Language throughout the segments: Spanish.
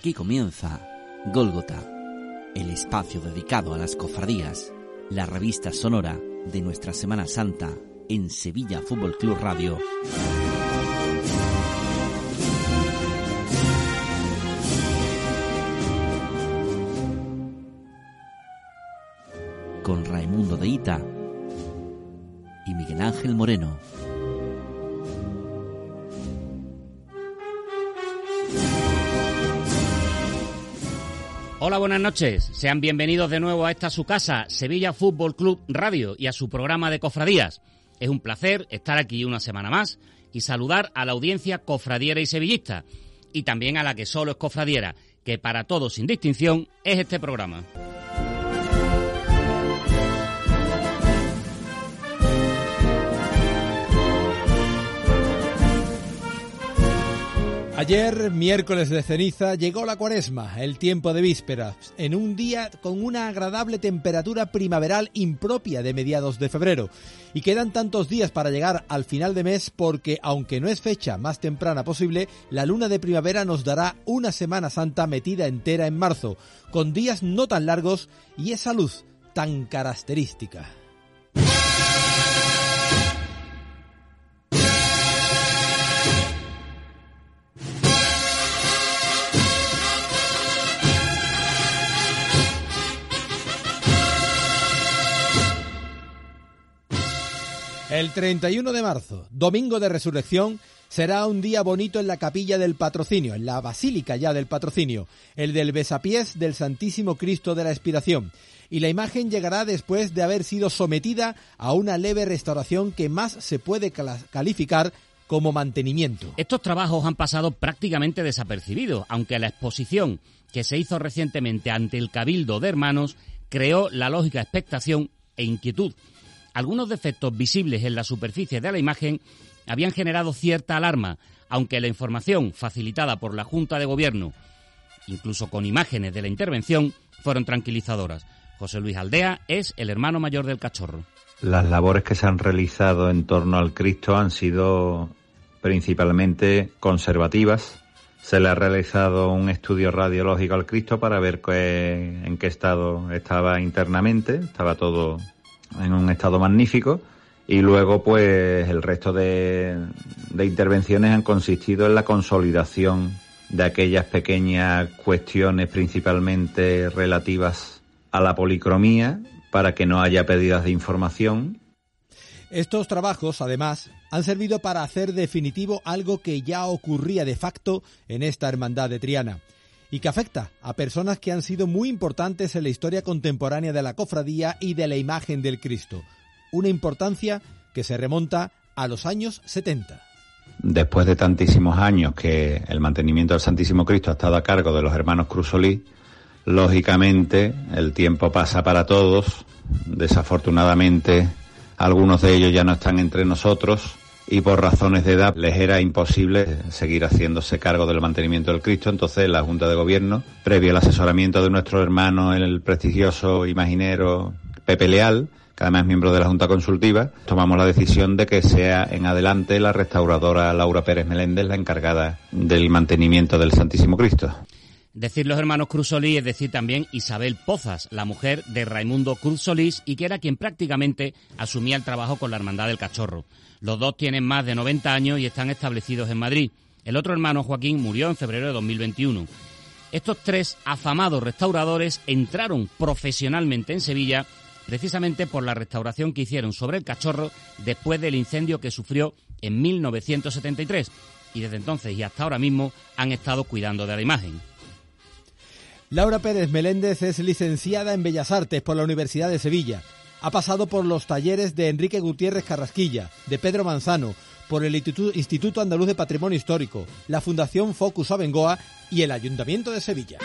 Aquí comienza Gólgota, el espacio dedicado a las cofradías, la revista sonora de nuestra Semana Santa en Sevilla Fútbol Club Radio. Con Raimundo de Ita y Miguel Ángel Moreno. Hola, buenas noches. Sean bienvenidos de nuevo a esta su casa, Sevilla Fútbol Club Radio, y a su programa de cofradías. Es un placer estar aquí una semana más y saludar a la audiencia cofradiera y sevillista, y también a la que solo es cofradiera, que para todos sin distinción es este programa. Ayer, miércoles de ceniza, llegó la cuaresma, el tiempo de vísperas, en un día con una agradable temperatura primaveral impropia de mediados de febrero. Y quedan tantos días para llegar al final de mes porque, aunque no es fecha más temprana posible, la luna de primavera nos dará una Semana Santa metida entera en marzo, con días no tan largos y esa luz tan característica. El 31 de marzo, domingo de resurrección, será un día bonito en la capilla del patrocinio, en la basílica ya del patrocinio, el del besapiés del Santísimo Cristo de la Expiración. Y la imagen llegará después de haber sido sometida a una leve restauración que más se puede calificar como mantenimiento. Estos trabajos han pasado prácticamente desapercibidos, aunque la exposición que se hizo recientemente ante el Cabildo de Hermanos creó la lógica expectación e inquietud algunos defectos visibles en la superficie de la imagen habían generado cierta alarma, aunque la información facilitada por la Junta de Gobierno, incluso con imágenes de la intervención, fueron tranquilizadoras. José Luis Aldea es el hermano mayor del cachorro. Las labores que se han realizado en torno al Cristo han sido principalmente conservativas. Se le ha realizado un estudio radiológico al Cristo para ver en qué estado estaba internamente. Estaba todo en un estado magnífico y luego pues el resto de, intervenciones han consistido en la consolidación de aquellas pequeñas cuestiones principalmente relativas a la policromía para que no haya pérdidas de información. Estos trabajos, además, han servido para hacer definitivo algo que ya ocurría de facto en esta hermandad de Triana y que afecta a personas que han sido muy importantes en la historia contemporánea de la cofradía y de la imagen del Cristo. Una importancia que se remonta a los años 70. Después de tantísimos años que el mantenimiento del Santísimo Cristo ha estado a cargo de los hermanos Crusolí, lógicamente el tiempo pasa para todos. Desafortunadamente, algunos de ellos ya no están entre nosotros y por razones de edad les era imposible seguir haciéndose cargo del mantenimiento del Cristo. Entonces la Junta de Gobierno, previo al asesoramiento de nuestro hermano, el prestigioso imaginero Pepe Leal, que además es miembro de la Junta Consultiva, tomamos la decisión de que sea en adelante la restauradora Laura Pérez Meléndez la encargada del mantenimiento del Santísimo Cristo. Decir los hermanos Cruz Solís es decir también Isabel Pozas, la mujer de Raimundo Cruz Solís y que era quien prácticamente asumía el trabajo con la Hermandad del Cachorro. Los dos tienen más de 90 años y están establecidos en Madrid. El otro hermano, Joaquín, murió en febrero de 2021. Estos tres afamados restauradores entraron profesionalmente en Sevilla precisamente por la restauración que hicieron sobre el cachorro después del incendio que sufrió en 1973 y desde entonces y hasta ahora mismo han estado cuidando de la imagen. Laura Pérez Meléndez es licenciada en Bellas Artes por la Universidad de Sevilla. Ha pasado por los talleres de Enrique Gutiérrez Carrasquilla, de Pedro Manzano, por el Instituto Andaluz de Patrimonio Histórico, la Fundación Focus Abengoa y el Ayuntamiento de Sevilla.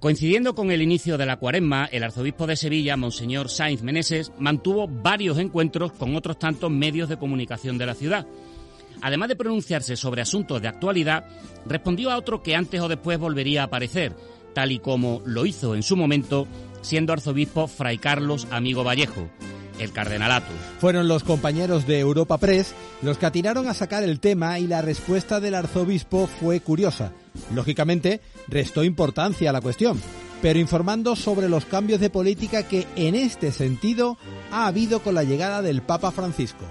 Coincidiendo con el inicio de la cuaresma, el arzobispo de Sevilla, Monseñor Sainz Meneses, mantuvo varios encuentros con otros tantos medios de comunicación de la ciudad. además de pronunciarse sobre asuntos de actualidad, respondió a otro que antes o después volvería a aparecer, tal y como lo hizo en su momento siendo arzobispo Fray Carlos Amigo Vallejo el cardenalato. Fueron los compañeros de Europa Press los que atinaron a sacar el tema y la respuesta del arzobispo fue curiosa. Lógicamente, restó importancia a la cuestión, pero informando sobre los cambios de política que en este sentido ha habido con la llegada del Papa Francisco.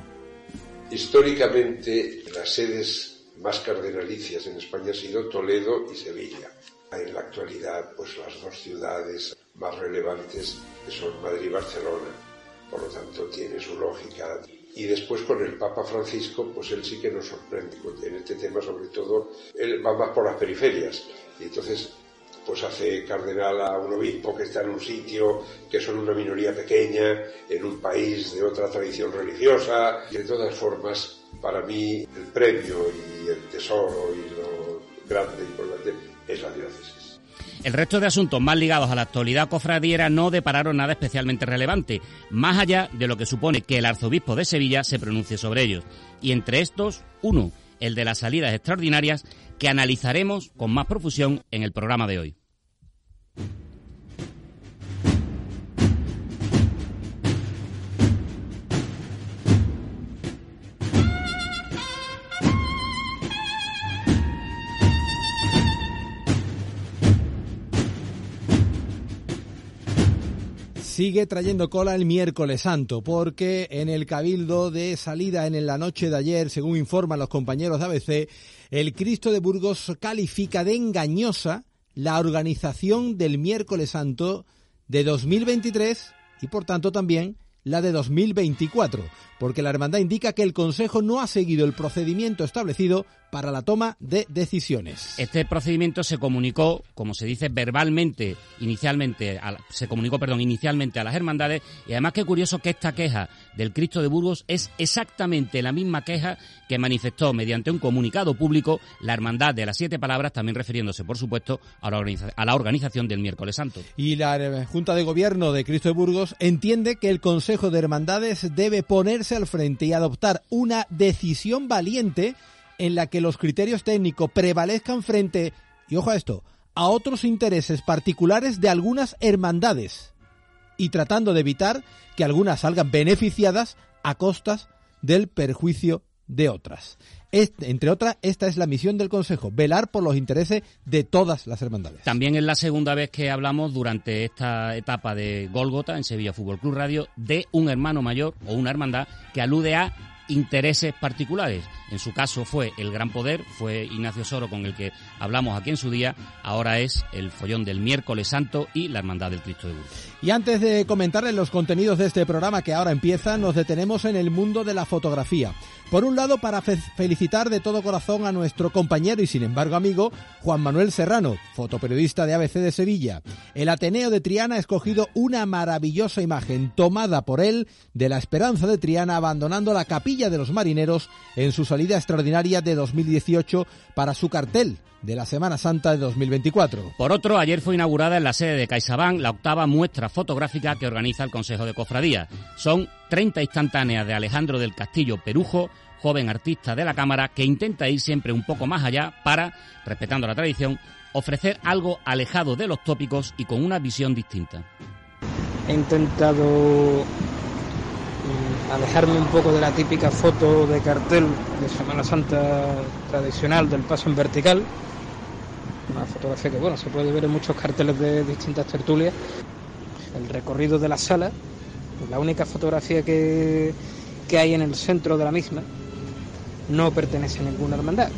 Históricamente, las sedes más cardenalicias en España han sido Toledo y Sevilla. En la actualidad, pues las dos ciudades más relevantes son Madrid y Barcelona por lo tanto tiene su lógica. Y después con el Papa Francisco, pues él sí que nos sorprende. En este tema, sobre todo, él va más por las periferias. Y entonces, pues hace cardenal a un obispo que está en un sitio que son una minoría pequeña, en un país de otra tradición religiosa. Y de todas formas, para mí, el premio y el tesoro y lo grande y importante es la diócesis. El resto de asuntos más ligados a la actualidad cofradiera no depararon nada especialmente relevante, más allá de lo que supone que el arzobispo de Sevilla se pronuncie sobre ellos. Y entre estos, uno, el de las salidas extraordinarias, que analizaremos con más profusión en el programa de hoy. Sigue trayendo cola el miércoles santo, porque en el cabildo de salida en la noche de ayer, según informan los compañeros de ABC, el Cristo de Burgos califica de engañosa la organización del miércoles santo de 2023 y por tanto también la de 2024, porque la hermandad indica que el Consejo no ha seguido el procedimiento establecido para la toma de decisiones. Este procedimiento se comunicó, como se dice verbalmente, inicialmente, se comunicó, perdón, inicialmente a las hermandades y además qué curioso que esta queja del Cristo de Burgos es exactamente la misma queja que manifestó mediante un comunicado público la hermandad de las siete palabras, también refiriéndose, por supuesto, a la, a la organización del miércoles santo. Y la eh, Junta de Gobierno de Cristo de Burgos entiende que el Consejo de Hermandades debe ponerse al frente y adoptar una decisión valiente en la que los criterios técnicos prevalezcan frente, y ojo a esto, a otros intereses particulares de algunas hermandades y tratando de evitar que algunas salgan beneficiadas a costas del perjuicio de otras. entre otras, esta es la misión del Consejo, velar por los intereses de todas las hermandades. También es la segunda vez que hablamos durante esta etapa de Golgota en Sevilla Fútbol Club Radio de un hermano mayor o una hermandad que alude a intereses particulares. En su caso fue el Gran Poder, fue Ignacio Soro con el que hablamos aquí en su día, ahora es el follón del miércoles santo y la Hermandad del Cristo de Burgos. Y antes de comentarles los contenidos de este programa que ahora empieza, nos detenemos en el mundo de la fotografía. Por un lado, para felicitar de todo corazón a nuestro compañero y sin embargo amigo, Juan Manuel Serrano, fotoperiodista de ABC de Sevilla. El Ateneo de Triana ha escogido una maravillosa imagen tomada por él de la Esperanza de Triana abandonando la capilla de los marineros en su salida extraordinaria de 2018 para su cartel de la Semana Santa de 2024. Por otro, ayer fue inaugurada en la sede de CaixaBank la octava muestra fotográfica que organiza el Consejo de Cofradía. Son 30 instantáneas de Alejandro del Castillo Perujo, joven artista de la Cámara que intenta ir siempre un poco más allá para, respetando la tradición, ofrecer algo alejado de los tópicos y con una visión distinta. He intentado alejarme un poco de la típica foto de cartel de Semana Santa tradicional del paso en vertical. Una fotografía que bueno se puede ver en muchos carteles de distintas tertulias. El recorrido de la sala la única fotografía que, que hay en el centro de la misma no pertenece a ninguna hermandad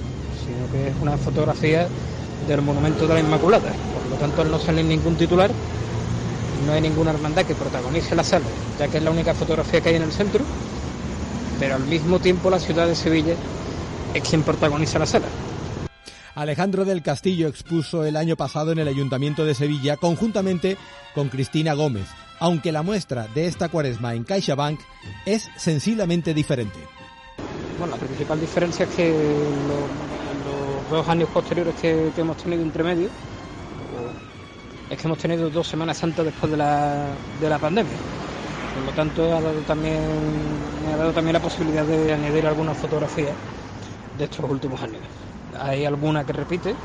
sino que es una fotografía del monumento de la Inmaculada. Por lo tanto al no salir ningún titular no hay ninguna hermandad que protagonice la sala ya que es la única fotografía que hay en el centro pero al mismo tiempo la ciudad de Sevilla es quien protagoniza la sala Alejandro del Castillo expuso el año pasado en el Ayuntamiento de Sevilla conjuntamente con Cristina Gómez, aunque la muestra de esta cuaresma en CaixaBank es sensiblemente diferente. Bueno, la principal diferencia es que en los, dos años posteriores que, hemos tenido entre medio, es que hemos tenido dos Semanas Santas después de la, de la pandemia. Por lo tanto, ha dado también, me ha dado también la posibilidad de añadir algunas fotografías de estos últimos años. Hay alguna que repite,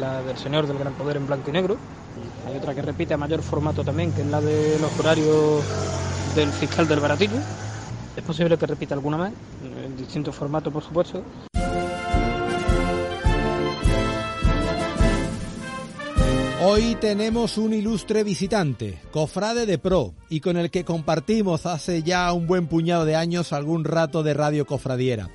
la del Señor del Gran Poder en blanco y negro. Hay otra que repite a mayor formato también, que es la de los horarios del fiscal del baratillo. Es posible que repita alguna más, en distintos formatos, por supuesto. Hoy tenemos un ilustre visitante, cofrade de pro, y con el que compartimos hace ya un buen puñado de años algún rato de radio cofradiera.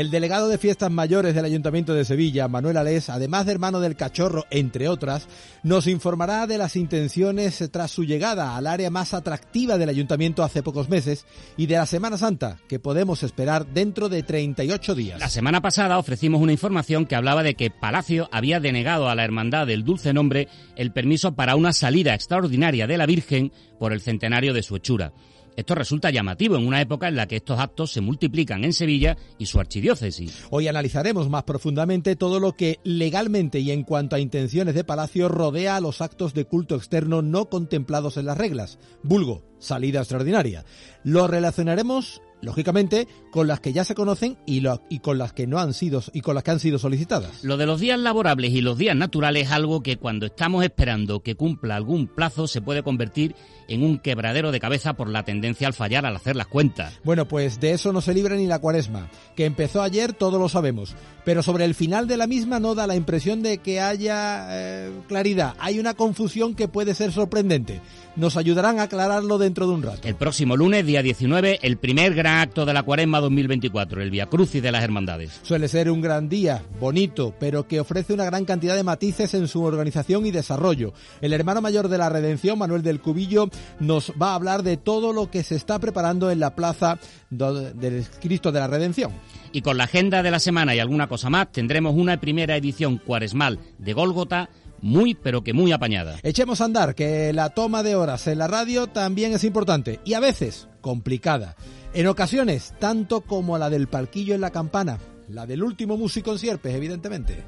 El delegado de fiestas mayores del Ayuntamiento de Sevilla, Manuel Alés, además de hermano del cachorro, entre otras, nos informará de las intenciones tras su llegada al área más atractiva del Ayuntamiento hace pocos meses y de la Semana Santa, que podemos esperar dentro de 38 días. La semana pasada ofrecimos una información que hablaba de que Palacio había denegado a la Hermandad del Dulce Nombre el permiso para una salida extraordinaria de la Virgen por el centenario de su hechura. Esto resulta llamativo en una época en la que estos actos se multiplican en Sevilla y su archidiócesis. Hoy analizaremos más profundamente todo lo que legalmente y en cuanto a intenciones de Palacio rodea a los actos de culto externo no contemplados en las reglas, vulgo, salida extraordinaria. Lo relacionaremos lógicamente con las que ya se conocen y, lo, y, con las que no han sido y con las que han sido solicitadas. Lo de los días laborables y los días naturales es algo que cuando estamos esperando que cumpla algún plazo se puede convertir en un quebradero de cabeza por la tendencia al fallar al hacer las cuentas. Bueno, pues de eso no se libra ni la cuaresma, que empezó ayer, todos lo sabemos, pero sobre el final de la misma no da la impresión de que haya eh, claridad, hay una confusión que puede ser sorprendente. Nos ayudarán a aclararlo dentro de un rato. El próximo lunes, día 19, el primer gran acto de la cuaresma 2024, el Via Crucis de las Hermandades. Suele ser un gran día, bonito, pero que ofrece una gran cantidad de matices en su organización y desarrollo. El hermano mayor de la Redención, Manuel del Cubillo, nos va a hablar de todo lo que se está preparando en la plaza del Cristo de la Redención. Y con la agenda de la semana y alguna cosa más, tendremos una primera edición cuaresmal de Gólgota muy pero que muy apañada. Echemos a andar que la toma de horas en la radio también es importante y a veces complicada. En ocasiones, tanto como la del palquillo en la campana, la del último músico en Sierpes, evidentemente.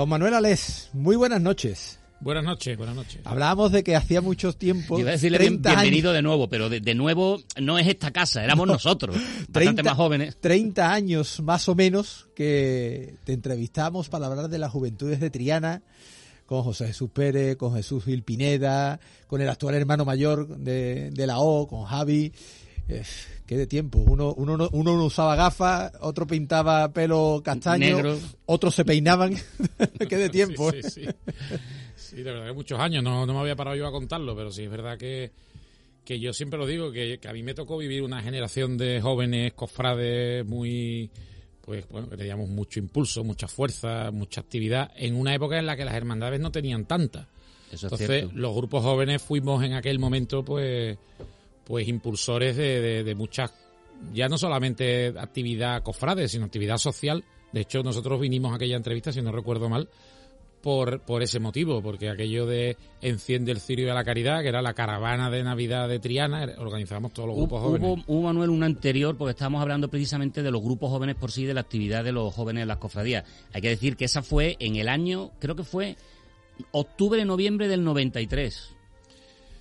Don Manuel Alés, muy buenas noches. Buenas noches, buenas noches. Hablábamos de que hacía muchos tiempos. Iba a decirle bien, bienvenido de nuevo, pero de, de, nuevo no es esta casa, éramos no, nosotros, 30, bastante más jóvenes. 30 años más o menos que te entrevistamos para hablar de las juventudes de Triana con José Jesús Pérez, con Jesús Gil Pineda, con el actual hermano mayor de, de la O, con Javi. Eh, qué de tiempo. Uno, uno, uno no usaba gafas, otro pintaba pelo castaño, Negro. otros se peinaban. qué de tiempo. Sí, sí, sí. sí, de verdad que muchos años. No, no me había parado yo a contarlo, pero sí es verdad que, que yo siempre lo digo, que, que a mí me tocó vivir una generación de jóvenes cofrades muy pues bueno, que teníamos mucho impulso, mucha fuerza, mucha actividad, en una época en la que las hermandades no tenían tanta. Eso es Entonces, los grupos jóvenes fuimos en aquel momento, pues, pues impulsores de, de, de muchas, ya no solamente actividad cofrade, sino actividad social. De hecho, nosotros vinimos a aquella entrevista, si no recuerdo mal, por, por ese motivo, porque aquello de Enciende el Cirio de la Caridad, que era la caravana de Navidad de Triana, organizábamos todos los grupos Hubo, jóvenes. hubo, Manuel, una anterior, porque estábamos hablando precisamente de los grupos jóvenes por sí, de la actividad de los jóvenes en las cofradías. Hay que decir que esa fue en el año, creo que fue octubre, noviembre del 93.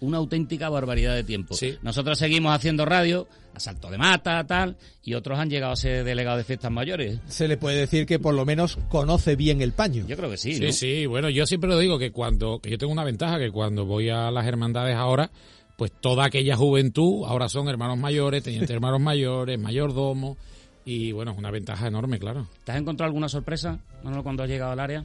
Una auténtica barbaridad de tiempo. Sí. Nosotros seguimos haciendo radio, a salto de mata, tal, y otros han llegado a ser delegados de fiestas mayores. Se le puede decir que por lo menos conoce bien el paño. Yo creo que sí, Sí, ¿no? sí, bueno, yo siempre lo digo que cuando, que yo tengo una ventaja, que cuando voy a las hermandades ahora, pues toda aquella juventud ahora son hermanos mayores, tenientes hermanos mayores, mayordomo, y bueno, es una ventaja enorme, claro. ¿Te has encontrado alguna sorpresa, cuando has llegado al área?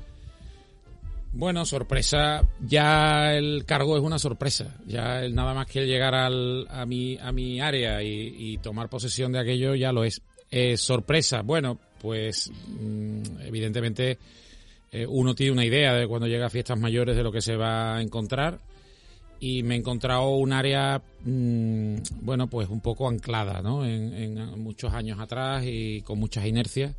Bueno, sorpresa, ya el cargo es una sorpresa, ya el, nada más que el llegar al, a, mi, a mi área y, tomar posesión de aquello ya lo es. Eh, sorpresa, bueno, pues mm, evidentemente eh, uno tiene una idea de cuando llega a fiestas mayores de lo que se va a encontrar y me he encontrado un área, mm, bueno, pues un poco anclada, ¿no? En, en muchos años atrás y con muchas inercias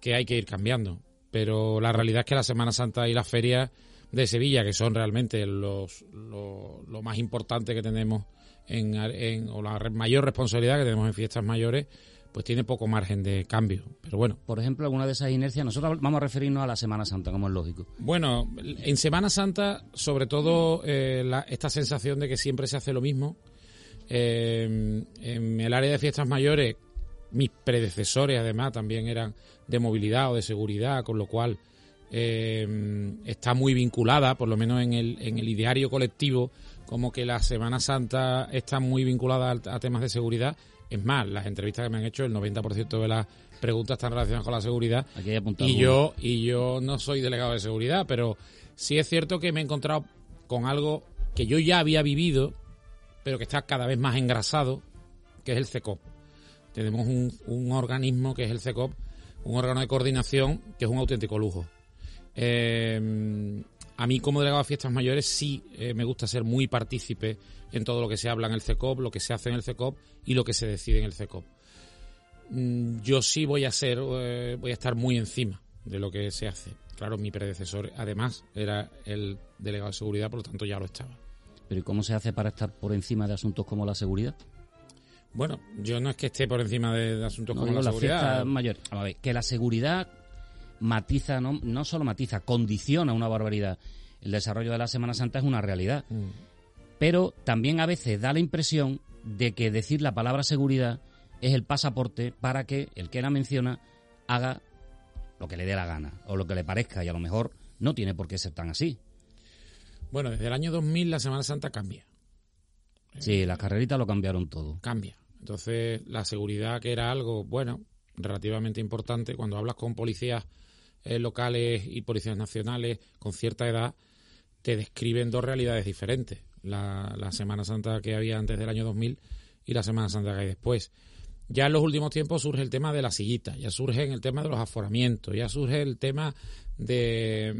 que hay que ir cambiando. Pero la realidad es que la Semana Santa y las ferias de Sevilla, que son realmente los, lo, lo más importante que tenemos en, o la mayor responsabilidad que tenemos en fiestas mayores, pues tiene poco margen de cambio. Pero bueno. Por ejemplo, alguna de esas inercias, nosotros vamos a referirnos a la Semana Santa, como es lógico. Bueno, en Semana Santa, sobre todo, eh, esta sensación de que siempre se hace lo mismo. Eh, en el área de fiestas mayores, mis predecesores además también eran de movilidad o de seguridad, con lo cual eh, está muy vinculada, por lo menos en el, en el ideario colectivo, como que la Semana Santa está muy vinculada a, temas de seguridad. Es más, las entrevistas que me han hecho, el 90% de las preguntas están relacionadas con la seguridad. y yo, y yo no soy delegado de seguridad, pero sí es cierto que me he encontrado con algo que yo ya había vivido, pero que está cada vez más engrasado, que es el CECOP. Tenemos un, un organismo que es el CECOP, un órgano de coordinación que es un auténtico lujo. Eh, a mí como delegado de fiestas mayores sí eh, me gusta ser muy partícipe en todo lo que se habla en el CECOP, lo que se hace en el CECOP y lo que se decide en el CECOP. Mm, yo sí voy a ser, eh, voy a estar muy encima de lo que se hace. Claro, mi predecesor además era el delegado de seguridad, por lo tanto ya lo estaba. Pero ¿y cómo se hace para estar por encima de asuntos como la seguridad? Bueno, yo no es que esté por encima de, asuntos como la, seguridad. Mayor. A ver, que la seguridad matiza, no, no solo matiza, condiciona una barbaridad. El desarrollo de la Semana Santa es una realidad. Mm. Pero también a veces da la impresión de que decir la palabra seguridad es el pasaporte para que el que la menciona haga lo que le dé la gana o lo que le parezca y a lo mejor no tiene por qué ser tan así. Bueno, desde el año 2000 la Semana Santa cambia. Sí, las carreritas lo cambiaron todo. Cambia. Entonces, la seguridad, que era algo, bueno, relativamente importante, cuando hablas con policías eh, locales y policías nacionales con cierta edad te describen dos realidades diferentes. La, Semana Santa que había antes del año 2000 y la Semana Santa que hay después. Ya en los últimos tiempos surge el tema de la sillita, ya surge el tema de los aforamientos, ya surge el tema de,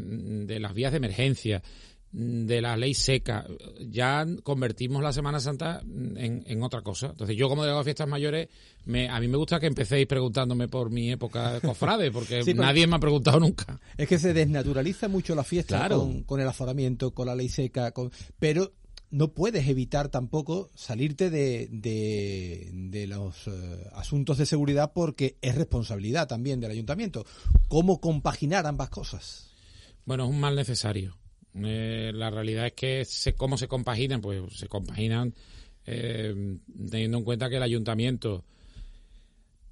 de las vías de emergencia, de la ley seca. Ya convertimos la Semana Santa en, otra cosa. Entonces, yo como delegado de fiestas mayores, me, a mí me gusta que empecéis preguntándome por mi época de cofrade, porque nadie me ha preguntado nunca. Es que se desnaturaliza mucho la fiesta con, el aforamiento, con la ley seca, con, pero no puedes evitar tampoco salirte de, de, los eh, asuntos de seguridad porque es responsabilidad también del ayuntamiento. ¿Cómo compaginar ambas cosas? Bueno, es un mal necesario eh, la realidad es que cómo se compaginan, pues se compaginan eh, teniendo en cuenta que el ayuntamiento,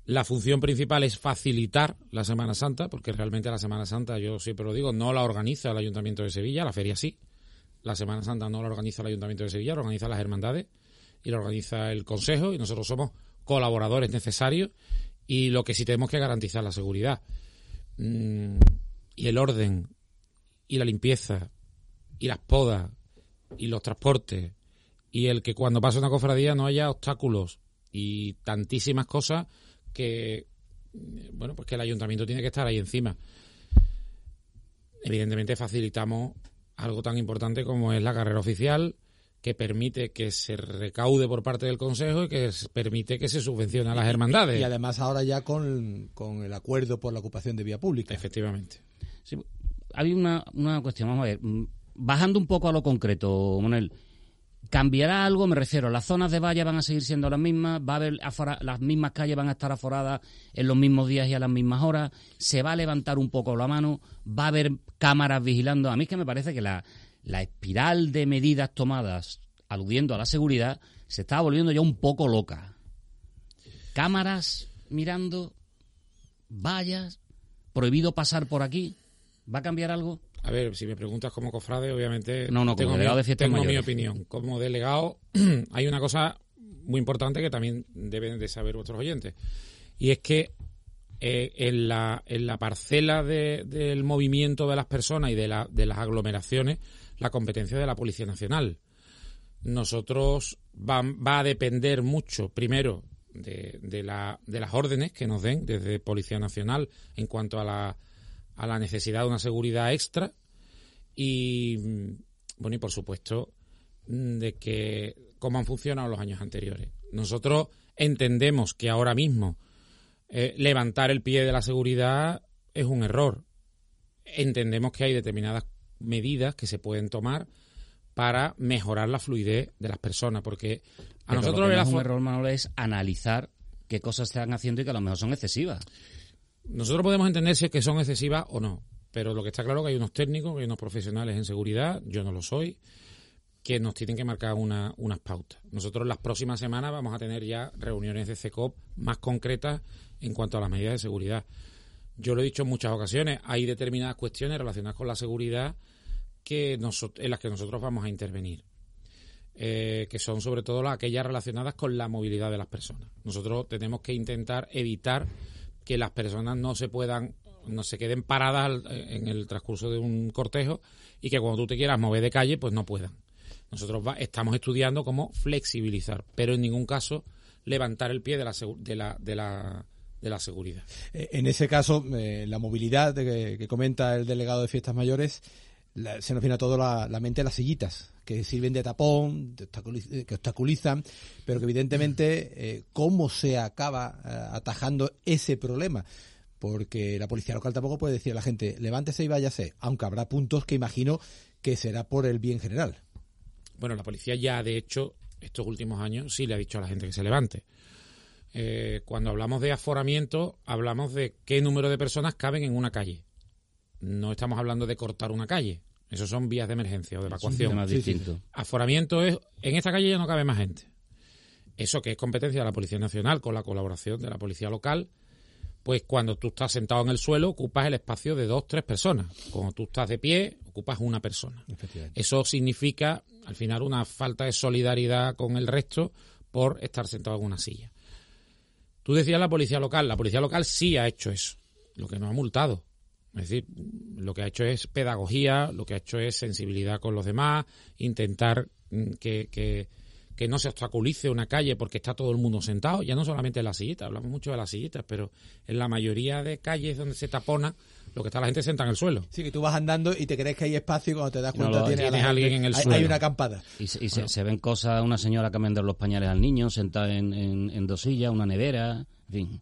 la función principal es facilitar la Semana Santa, porque realmente la Semana Santa, yo siempre lo digo, no la organiza el ayuntamiento de Sevilla, la feria sí. La Semana Santa no la organiza el ayuntamiento de Sevilla, la organiza las hermandades y la organiza el consejo y nosotros somos colaboradores necesarios y lo que sí tenemos que garantizar la seguridad mm, y el orden y la limpieza y las podas y los transportes y el que cuando pasa una cofradía no haya obstáculos y tantísimas cosas que bueno pues que el ayuntamiento tiene que estar ahí encima evidentemente facilitamos algo tan importante como es la carrera oficial que permite que se recaude por parte del Consejo y que permite que se subvencione a las hermandades. Y además ahora ya con, con el acuerdo por la ocupación de vía pública. Efectivamente. Sí, hay una, una cuestión, vamos a ver bajando un poco a lo concreto, Manuel, ¿cambiará algo? Me refiero, las zonas de valla van a seguir siendo las mismas, va a haber las mismas calles van a estar aforadas en los mismos días y a las mismas horas, se va a levantar un poco la mano, va a haber cámaras vigilando. A mí es que me parece que la, la espiral de medidas tomadas aludiendo a la seguridad se está volviendo ya un poco loca. Cámaras mirando, vallas, prohibido pasar por aquí. ¿Va a cambiar algo? A ver, si me preguntas como cofrade, obviamente no, no, tengo, delegado mi, de tengo mi opinión. Como delegado, hay una cosa muy importante que también deben de saber vuestros oyentes. Y es que eh, en, la, en la parcela del movimiento de las personas y de, la, de las aglomeraciones, la competencia de la Policía Nacional. Nosotros va, va a depender mucho, primero, de, de, la, de las órdenes que nos den desde Policía Nacional en cuanto a la a la necesidad de una seguridad extra y, bueno, y por supuesto, de que cómo han funcionado los años anteriores. Nosotros entendemos que ahora mismo eh, levantar el pie de la seguridad es un error. Entendemos que hay determinadas medidas que se pueden tomar para mejorar la fluidez de las personas, porque a Pero nosotros lo que no es un error, Manolo, es analizar qué cosas están haciendo y que a lo mejor son excesivas. Nosotros podemos entender si es que son excesivas o no, pero lo que está claro es que hay unos técnicos, hay unos profesionales en seguridad, yo no lo soy, que nos tienen que marcar una- unas pautas. Nosotros las próximas semanas vamos a tener ya reuniones de CECOP más concretas en cuanto a las medidas de seguridad. Yo lo he dicho en muchas ocasiones, hay determinadas cuestiones relacionadas con la seguridad que en las que nosotros vamos a intervenir. eh, que son sobre todo las, aquellas relacionadas con la movilidad de las personas. Nosotros tenemos que intentar evitar que las personas no se puedan, no se queden paradas en el transcurso de un cortejo y que cuando tú te quieras mover de calle, pues no puedan. Nosotros va- estamos estudiando cómo flexibilizar, pero en ningún caso levantar el pie de la, de la, de la, de la seguridad. Eh, En ese caso, eh, la movilidad de que comenta el delegado de fiestas mayores, se nos viene a todo la, mente las sillitas, que sirven de tapón, de obstaculiz- eh, que obstaculizan, pero que evidentemente, eh, ¿cómo se acaba eh, atajando ese problema? Porque la policía local tampoco puede decir a la gente, levántese y váyase, aunque habrá puntos que imagino que será por el bien general. Bueno, la policía ya, de hecho, estos últimos años sí le ha dicho a la gente que se levante. Cuando hablamos de aforamiento, hablamos de qué número de personas caben en una calle. No estamos hablando de cortar una calle. Eso son vías de emergencia o de Es evacuación. sí. distinto. Aforamiento es, en esta calle ya no cabe más gente. Eso que es competencia de la Policía Nacional con la colaboración de la Policía Local, pues cuando tú estás sentado en el suelo ocupas el espacio de dos, tres personas. Cuando tú estás de pie, ocupas una persona. Eso significa, al final, una falta de solidaridad con el resto por estar sentado en una silla. Tú decías la policía local. La policía local sí ha hecho eso. Lo que no ha multado. Es decir, lo que ha hecho es pedagogía, lo que ha hecho es sensibilidad con los demás, intentar mm, que, que, que no se obstaculice una calle porque está todo el mundo sentado, ya no solamente en las sillitas, hablamos mucho de las sillitas, pero en la mayoría de calles donde se tapona, lo que está la gente sentada en el suelo. Sí, que tú vas andando y te crees que hay espacio y cuando te das No cuenta tienes, Tienes a alguien gente- en el hay, suelo. hay una acampada. Y, se, y se- se ven cosas, una señora que vende los pañales al niño, sentada en, en, en dos sillas, una nevera, en fin.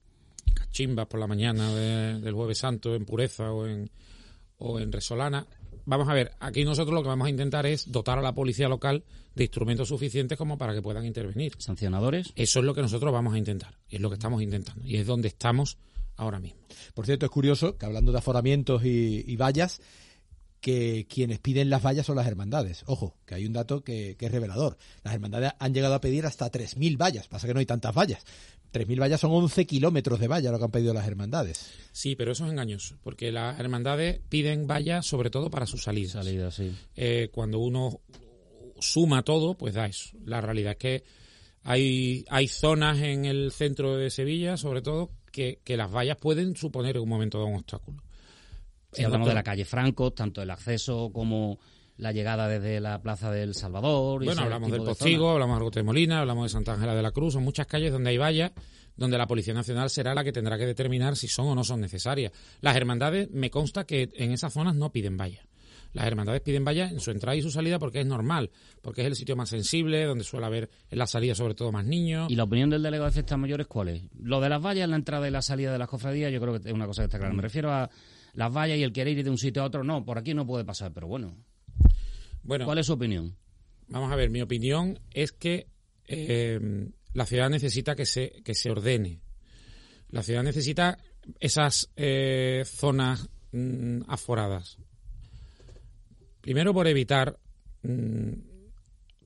Chimbas por la mañana de- del Jueves Santo en Pureza o en, o en Resolana. Vamos a ver, aquí nosotros lo que vamos a intentar es dotar a la policía local de instrumentos suficientes como para que puedan intervenir. Sancionadores. Eso es lo que nosotros vamos a intentar, y es lo que estamos intentando, y es donde estamos ahora mismo. Por cierto, es curioso que hablando de aforamientos y, y vallas, que quienes piden las vallas son las hermandades. Ojo, que hay un dato que, que es revelador. Las hermandades han llegado a pedir hasta 3.000 vallas. Pasa que no hay tantas vallas. 3.000 vallas son 11 kilómetros de valla lo que han pedido las hermandades. Sí, pero eso es engañoso, porque las hermandades piden vallas sobre todo para sus salidas. Salida, sí. eh, cuando uno suma todo, pues da eso. La realidad es que hay, hay zonas en el centro de Sevilla, sobre todo, que, que las vallas pueden suponer en un momento dado un obstáculo. Si hablamos de la calle Franco, tanto el acceso como la llegada desde la Plaza del Salvador. y Bueno, hablamos del de Postigo, hablamos de Argote de Molina, hablamos de Santa Ángela de la Cruz, son muchas calles donde hay vallas, donde la Policía Nacional será la que tendrá que determinar si son o no son necesarias. Las hermandades, me consta que en esas zonas no piden vallas. Las hermandades piden vallas en su entrada y su salida porque es normal, porque es el sitio más sensible, donde suele haber en la salida sobre todo más niños. ¿Y la opinión del delegado de fiestas mayores cuál es? Lo de las vallas en la entrada y la salida de las cofradías, yo creo que es una cosa que está clara. Mm. Me refiero a las vallas y el querer ir de un sitio a otro. No, por aquí no puede pasar, pero bueno. Bueno, ¿Cuál es su opinión? Vamos a ver, mi opinión es que eh, la ciudad necesita que se, que se ordene. La ciudad necesita esas eh, zonas mm, aforadas. Primero por evitar mm,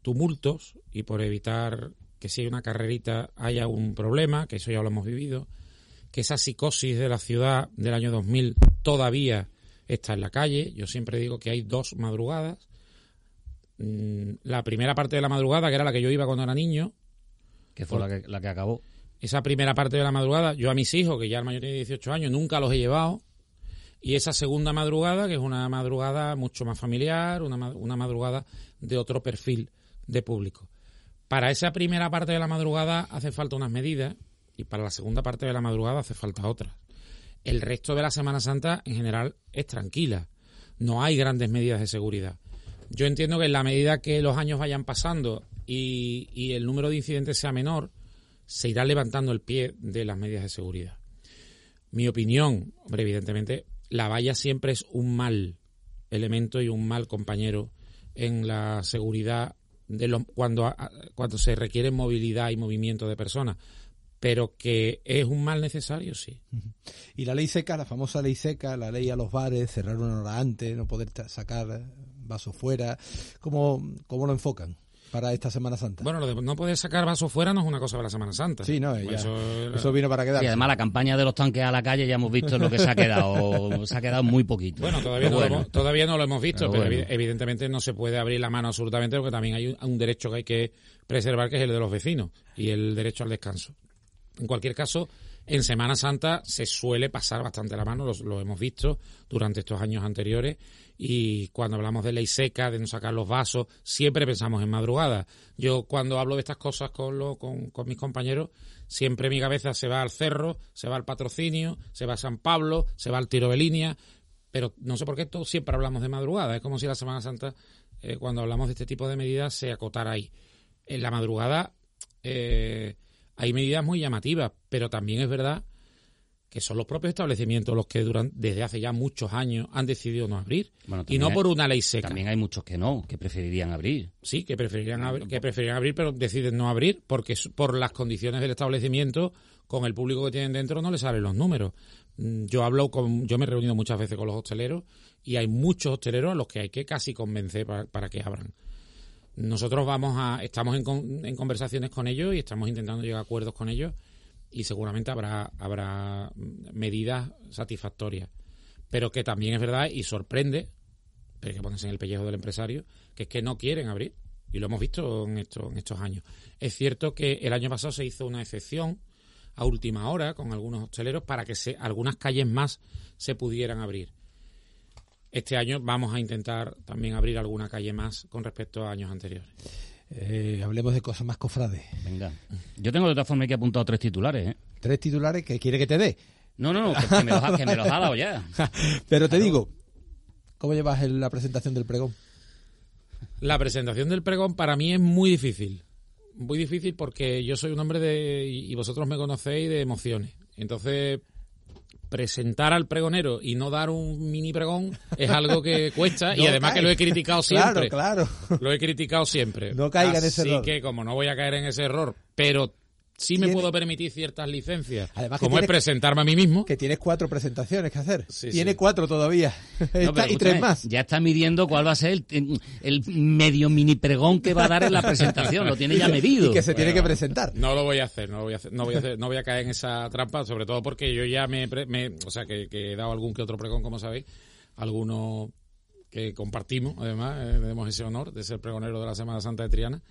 tumultos y por evitar que si hay una carrerita haya un problema, que eso ya lo hemos vivido, que esa psicosis de la ciudad del año 2000 todavía está en la calle. Yo siempre digo que hay dos madrugadas Mm, la primera parte de la madrugada, que era la que yo iba cuando era niño, Que fue la que, la que acabó. esa primera parte de la madrugada, yo a mis hijos, que ya el mayor tiene 18 años, nunca los he llevado. Y esa segunda madrugada, que es una madrugada mucho más familiar, una, una madrugada de otro perfil de público. Para esa primera parte de la madrugada hace falta unas medidas y para la segunda parte de la madrugada hace falta otras. El resto de la Semana Santa en general es tranquila. No hay grandes medidas de seguridad. Yo entiendo que en la medida que los años vayan pasando y, el número de incidentes sea menor, se irá levantando el pie de las medidas de seguridad. Mi opinión, hombre, evidentemente, la valla siempre es un mal elemento y un mal compañero en la seguridad de los, cuando, cuando se requiere movilidad y movimiento de personas pero que es un mal necesario, sí. Y la ley seca, la famosa ley seca, la ley a los bares, cerrar una hora antes, no poder sacar vasos fuera, ¿cómo, cómo lo enfocan? para esta Semana Santa. Bueno, lo de no poder sacar vasos fuera no es una cosa para la Semana Santa. Sí, no, ya, eso, vino para quedar. Y además la campaña de los tanques a la calle ya hemos visto lo que se ha quedado, se ha quedado muy poquito. Bueno, todavía, no, Lo, hemos, todavía no lo hemos visto, pero, evidentemente no se puede abrir la mano absolutamente porque también hay un derecho que hay que preservar que es el de los vecinos y el derecho al descanso. En cualquier caso, en Semana Santa se suele pasar bastante la mano, lo, hemos visto durante estos años anteriores, y cuando hablamos de ley seca, de no sacar los vasos, siempre pensamos en madrugada. Yo cuando hablo de estas cosas con, lo, con, mis compañeros, siempre mi cabeza se va al cerro, se va al patrocinio, se va a San Pablo, se va al tiro de línea, pero no sé por qué todos siempre hablamos de madrugada. Es como si la Semana Santa, eh, cuando hablamos de este tipo de medidas, se acotara ahí. En la madrugada... Eh, hay medidas muy llamativas, pero también es verdad que son los propios establecimientos los que duran, desde hace ya muchos años han decidido no abrir. y no por una ley seca. También hay muchos que no, que preferirían abrir. Sí, que preferirían, abrir, que preferirían abrir, pero deciden no abrir porque por las condiciones del establecimiento, con el público que tienen dentro, no les salen los números. Mm, yo hablo con, yo me he reunido muchas veces con los hosteleros y hay muchos hosteleros a los que hay que casi convencer para que abran. Nosotros vamos a, estamos en, en, conversaciones con ellos y estamos intentando llegar a acuerdos con ellos y seguramente habrá, habrá medidas satisfactorias. Pero que también es verdad y sorprende, pero que ponerse en el pellejo del empresario, que es que no quieren abrir. Y lo hemos visto en, esto, en estos años. Es cierto que el año pasado se hizo una excepción a última hora con algunos hosteleros para que se, algunas calles más se pudieran abrir. Este año vamos a intentar también abrir alguna calle más con respecto a años anteriores. Eh, hablemos de cosas más cofrades. Venga. Yo tengo de todas formas que apuntado tres titulares. ¿eh? ¿Tres titulares que quiere que te dé? No, no, no, que, me, los ha, dado ya. Pero te digo, ¿cómo llevas la presentación del pregón? La presentación del pregón para mí es muy difícil. Muy difícil porque yo soy un hombre de, y vosotros me conocéis, de emociones. Entonces, presentar al pregonero y no dar un mini pregón es algo que cuesta y además que lo he criticado siempre. Claro, claro. Lo he criticado siempre. No caiga en ese error. Así que como no voy a caer en ese error, pero sí me puedo permitir ciertas licencias. Además como es presentarme a mí mismo. Que tienes cuatro presentaciones que hacer. Tiene cuatro todavía. y tres más. Ya está midiendo cuál va a ser el, medio mini pregón que va a dar en la presentación. Lo tiene ya medido. Y que se tiene que presentar. No lo voy a hacer, no lo voy a hacer, no voy a hacer, no voy a caer en esa trampa, sobre todo porque yo ya me, o sea, que, he dado algún que otro pregón, como sabéis, alguno que compartimos, además, eh, tenemos ese honor de ser pregonero de la Semana Santa de Triana.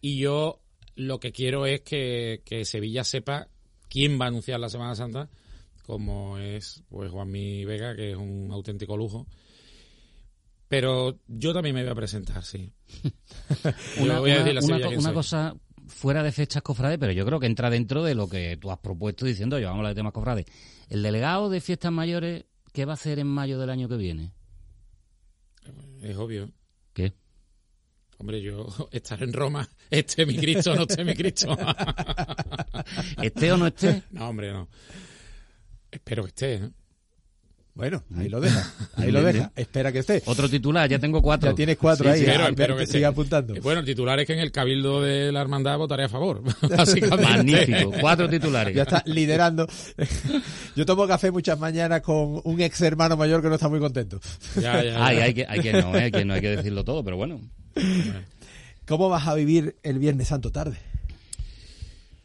Y yo lo que quiero es que, Sevilla sepa quién va a anunciar la Semana Santa, como es pues Juanmi Vega, que es un auténtico lujo. Pero yo también me voy a presentar, sí. una, cosa fuera de fechas cofrades, pero yo creo que entra dentro de lo que tú has propuesto diciendo, yo vamos a hablar de temas cofrades. El delegado de fiestas mayores, ¿qué va a hacer en mayo del año que viene? Es obvio. ¿Qué? Hombre, yo estar en Roma, esté mi Cristo o no esté mi Cristo. ¿Esté o no esté? No, hombre, no. Espero que esté, ¿no? Bueno, ahí lo deja, ahí lo deja. Espera que esté. Otro titular, ya tengo cuatro. Ya tienes cuatro ahí. espero, que siga apuntando. Bueno, el titular es que en el cabildo de la hermandad votaré a favor. Magnífico, cuatro titulares. Ya está liderando. Yo tomo café muchas mañanas con un ex hermano mayor que no está muy contento. Ya, ya, Ay, hay que, hay que no, ¿eh? que no hay que decirlo todo, pero bueno. ¿Cómo vas a vivir el Viernes Santo tarde?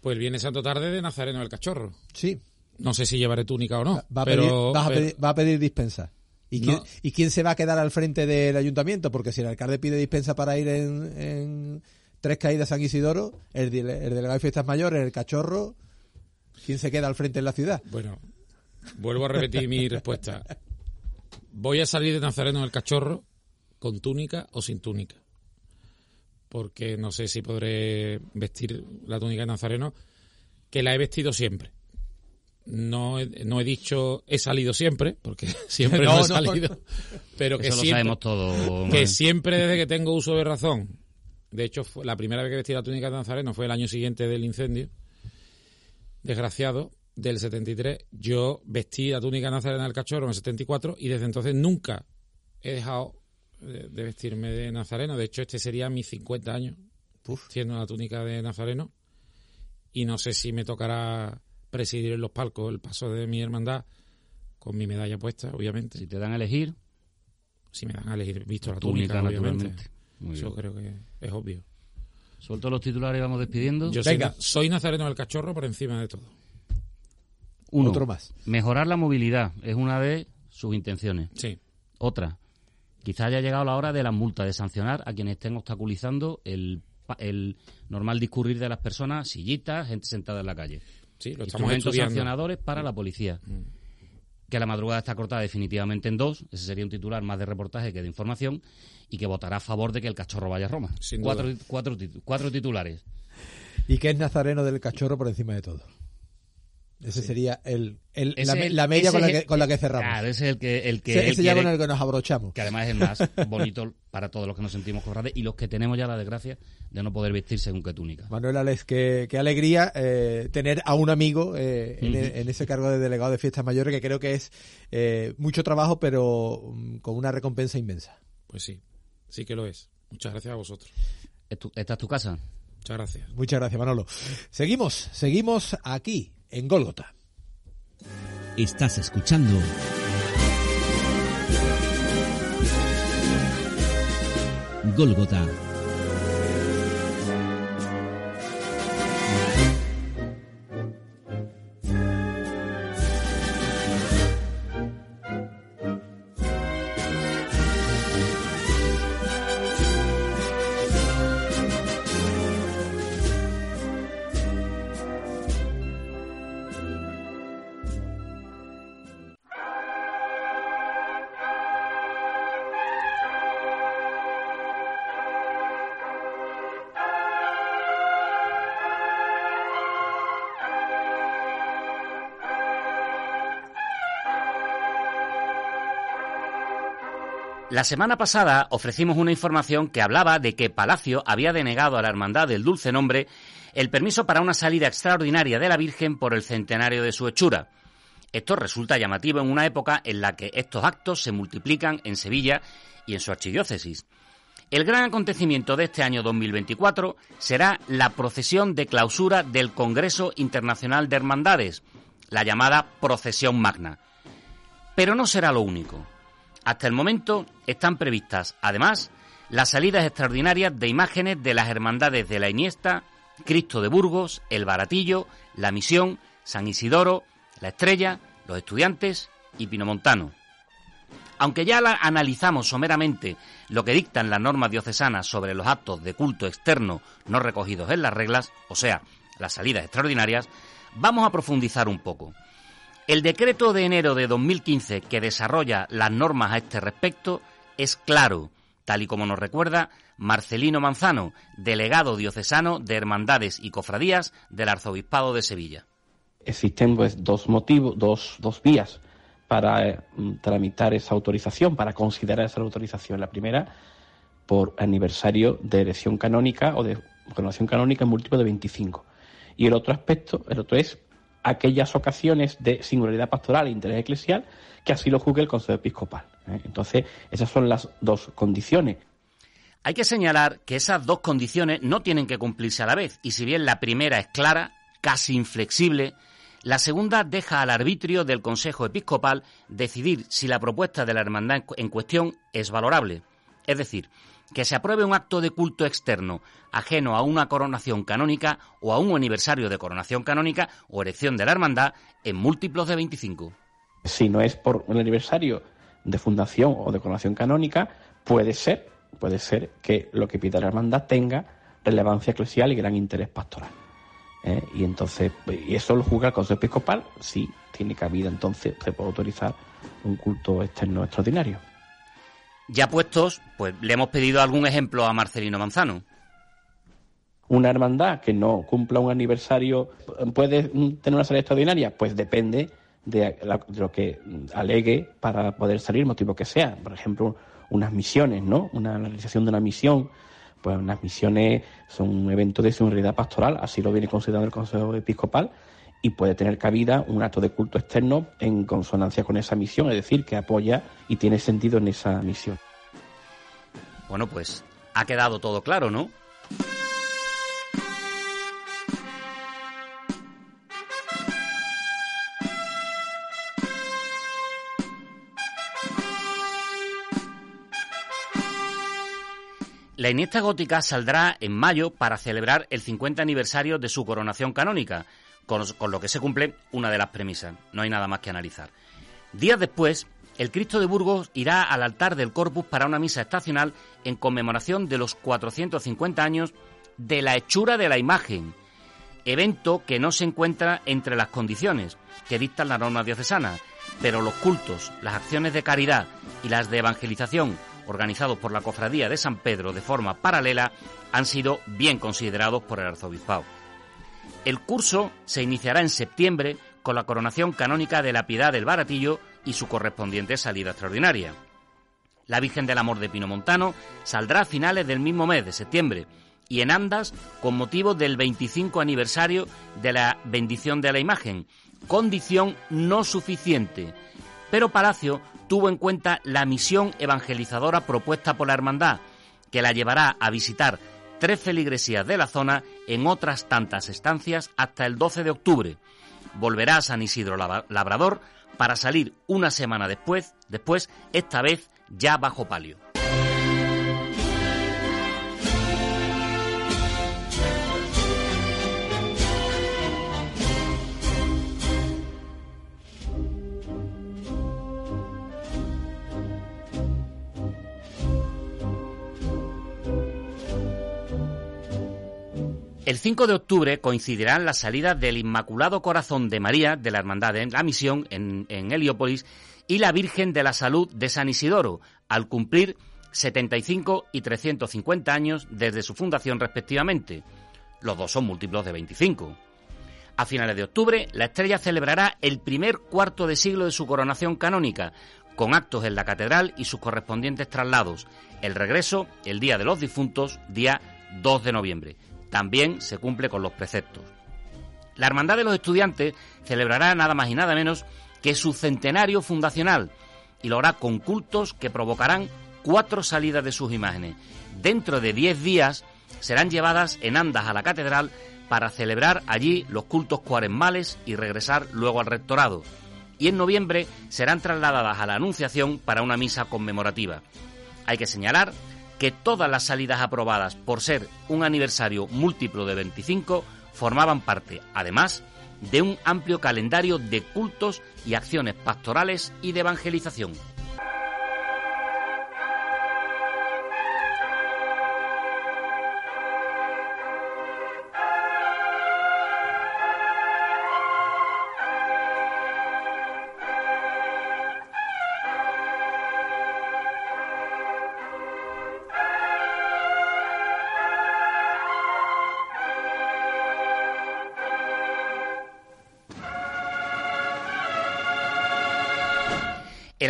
Pues el Viernes Santo tarde de Nazareno del Cachorro. Sí. No sé si llevaré túnica o no. Va a, pedir, va a pedir, dispensa. ¿Y, quién, se va a quedar al frente del ayuntamiento? Porque si el alcalde pide dispensa para ir en, Tres Caídas San Isidoro, el, delegado de Fiestas Mayores, el cachorro, ¿quién se queda al frente en la ciudad? Bueno, vuelvo a repetir mi respuesta. Voy a salir de Nazareno del Cachorro con túnica o sin túnica. Porque no sé si podré vestir la túnica de Nazareno, que la he vestido siempre. No he, no he dicho he salido siempre, porque siempre no, he salido, pero que siempre, Que siempre desde que tengo uso de razón, de hecho fue la primera vez que vestí la túnica de Nazareno fue el año siguiente del incendio, desgraciado, del 73, yo vestí la túnica de Nazareno del cachorro en el 74 y desde entonces nunca he dejado de, de vestirme de nazareno. De hecho, este sería mis 50 años, siendo la túnica de nazareno. Y no sé si me tocará presidir en los palcos el paso de mi hermandad con mi medalla puesta, obviamente. Si te dan a elegir, Si me dan a elegir, visto la túnica, túnica, obviamente. Eso creo que es obvio. suelto los titulares y vamos despidiendo. Yo soy, Venga. soy nazareno del cachorro por encima de todo. Uno, Otro más. mejorar la movilidad es una de sus intenciones. Sí. Otra, quizá haya llegado la hora de las multas, de sancionar a quienes estén obstaculizando el, pa- el normal discurrir de las personas, sillitas, gente sentada en la calle. Sí, lo estamos Instrumentos estudiando. sancionadores para la policía. Que la madrugada está cortada definitivamente en dos, ese sería un titular más de reportaje que de información, y que votará a favor de que el cachorro vaya a Roma. Sin cuatro, duda. cuatro, cuatro titulares. Y que es nazareno del cachorro por encima de todo. Ese sería el, el- Ese la, media con la, que, con la que cerramos. Claro, ese es el que, el que ese ya con el que nos abrochamos. que además es el más bonito para todos los que nos sentimos cofrades y los que tenemos ya la desgracia de no poder vestir según qué túnica. Manuel Alex, qué, qué alegría eh, tener a un amigo eh, en, ese cargo de delegado de fiestas mayores, que creo que es eh, mucho trabajo, pero mm, con una recompensa inmensa. Pues sí, sí que lo es. Muchas gracias a vosotros. ¿Es tu- ¿Esta es tu casa? Muchas gracias. Muchas gracias, Manolo. Seguimos, seguimos aquí, en Gólgota. Estás escuchando Gólgota. La semana pasada ofrecimos una información que hablaba de que Palacio había denegado a la Hermandad del Dulce Nombre el permiso para una salida extraordinaria de la Virgen por el centenario de su hechura. Esto resulta llamativo en una época en la que estos actos se multiplican en Sevilla y en su archidiócesis. El gran acontecimiento de este año 2024 será la procesión de clausura del Congreso Internacional de Hermandades, la llamada Procesión Magna. Pero no será lo único. Hasta el momento están previstas, además, las salidas extraordinarias de imágenes de las hermandades de la Iniesta, Cristo de Burgos, El Baratillo, La Misión, San Isidoro, La Estrella, Los Estudiantes y Pinomontano. Aunque ya la- analizamos someramente lo que dictan las normas diocesanas sobre los actos de culto externo no recogidos en las reglas, o sea, las salidas extraordinarias, vamos a profundizar un poco. El decreto de enero de 2015 que desarrolla las normas a este respecto es claro, tal y como nos recuerda Marcelino Manzano, delegado diocesano de Hermandades y Cofradías del Arzobispado de Sevilla. existen pues dos motivos, dos, dos vías para eh, tramitar esa autorización, para considerar esa autorización. La primera, por aniversario de elección canónica o de coronación canónica en múltiplo de 25. Y el otro aspecto, el otro es aquellas ocasiones de singularidad pastoral e interés eclesial que así lo juzgue el Consejo Episcopal. ¿eh? Entonces, esas son las dos condiciones. Hay que señalar que esas dos condiciones no tienen que cumplirse a la vez, y si bien la primera es clara, casi inflexible, la segunda deja al arbitrio del Consejo Episcopal decidir si la propuesta de la hermandad en cu- en cuestión es valorable. Es decir, que se apruebe un acto de culto externo ajeno a una coronación canónica o a un aniversario de coronación canónica o erección de la hermandad en múltiplos de 25. si no es por un aniversario de fundación o de coronación canónica, puede ser, puede ser que lo que pida la hermandad tenga relevancia eclesial y gran interés pastoral. ¿eh? Y entonces, y eso lo juzga el Consejo Episcopal, si tiene cabida, entonces se puede autorizar un culto externo extraordinario. Ya puestos, pues le hemos pedido algún ejemplo a Marcelino Manzano. Una hermandad que no cumpla un aniversario puede tener una salida extraordinaria, pues depende de, lo que alegue para poder salir, motivo que sea. Por ejemplo, unas misiones, ¿no? Una realización de una misión, pues unas misiones son un evento de singularidad pastoral, así lo viene considerando el Consejo Episcopal, y puede tener cabida un acto de culto externo en consonancia con esa misión, es decir, que apoya y tiene sentido en esa misión. Bueno, pues ha quedado todo claro, ¿no? La Iniesta Gótica saldrá en mayo para celebrar el 50 aniversario de su coronación canónica, con, lo que se cumple una de las premisas. No hay nada más que analizar. Días después, el Cristo de Burgos irá al altar del Corpus para una misa estacional en conmemoración de los 450 años de la hechura de la imagen, evento que no se encuentra entre las condiciones que dictan las normas diocesanas, pero los cultos, las acciones de caridad y las de evangelización organizados por la Cofradía de San Pedro de forma paralela, han sido bien considerados por el arzobispado. El curso se iniciará en septiembre con la coronación canónica de la Piedad del Baratillo y su correspondiente salida extraordinaria. La Virgen del Amor de Pinomontano saldrá a finales del mismo mes de septiembre y en Andas con motivo del 25 aniversario de la bendición de la imagen, condición no suficiente. Pero Palacio tuvo en cuenta la misión evangelizadora propuesta por la Hermandad, que la llevará a visitar tres feligresías de la zona en otras tantas estancias hasta el 12 de octubre. Volverá a San Isidro Labrador para salir una semana después, después esta vez ya bajo palio. El 5 de octubre coincidirán las salidas del Inmaculado Corazón de María de la Hermandad de la Misión en, Heliópolis y la Virgen de la Salud de San Isidoro, al cumplir 75 y 350 años desde su fundación respectivamente. Los dos son múltiplos de 25. A finales de octubre, la estrella celebrará el primer cuarto de siglo de su coronación canónica, con actos en la catedral y sus correspondientes traslados. El regreso, el Día de los Difuntos, día 2 de noviembre también se cumple con los preceptos. La Hermandad de los Estudiantes celebrará nada más y nada menos que su centenario fundacional y lo hará con cultos que provocarán cuatro salidas de sus imágenes. Dentro de diez días serán llevadas en andas a la catedral para celebrar allí los cultos cuaresmales y regresar luego al rectorado. Y en noviembre serán trasladadas a la Anunciación para una misa conmemorativa. Hay que señalar que todas las salidas aprobadas por ser un aniversario múltiplo de 25 formaban parte, además, de un amplio calendario de cultos y acciones pastorales y de evangelización.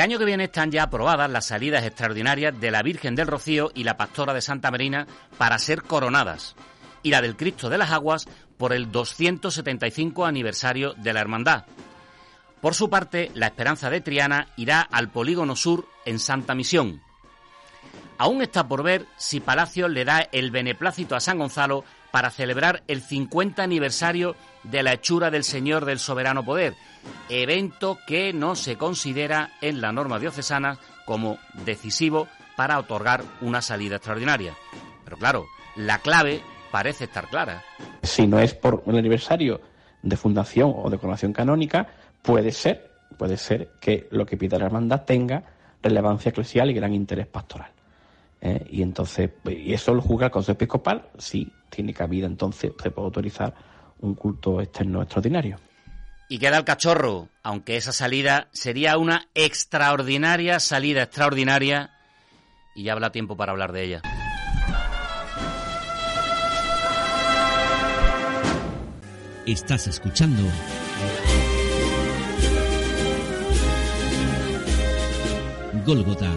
Año que viene están ya aprobadas las salidas extraordinarias de la Virgen del Rocío y la Pastora de Santa Marina para ser coronadas, y la del Cristo de las Aguas por el 275 aniversario de la Hermandad. Por su parte, la Esperanza de Triana irá al Polígono Sur en Santa Misión. Aún está por ver si Palacio le da el beneplácito a San Gonzalo para celebrar el 50 aniversario de la hechura del Señor del Soberano Poder, evento que no se considera en la norma diocesana como decisivo para otorgar una salida extraordinaria. Pero claro, la clave parece estar clara. Si no es por un aniversario de fundación o de coronación canónica, puede ser, puede ser que lo que pida la hermandad tenga relevancia eclesial y gran interés pastoral. ¿Eh? y entonces, y eso lo juzga el Consejo Episcopal, sí tiene cabida, entonces se puede autorizar un culto externo extraordinario. Y queda el cachorro, aunque esa salida sería una extraordinaria salida extraordinaria y ya habrá tiempo para hablar de ella. Estás escuchando Golgota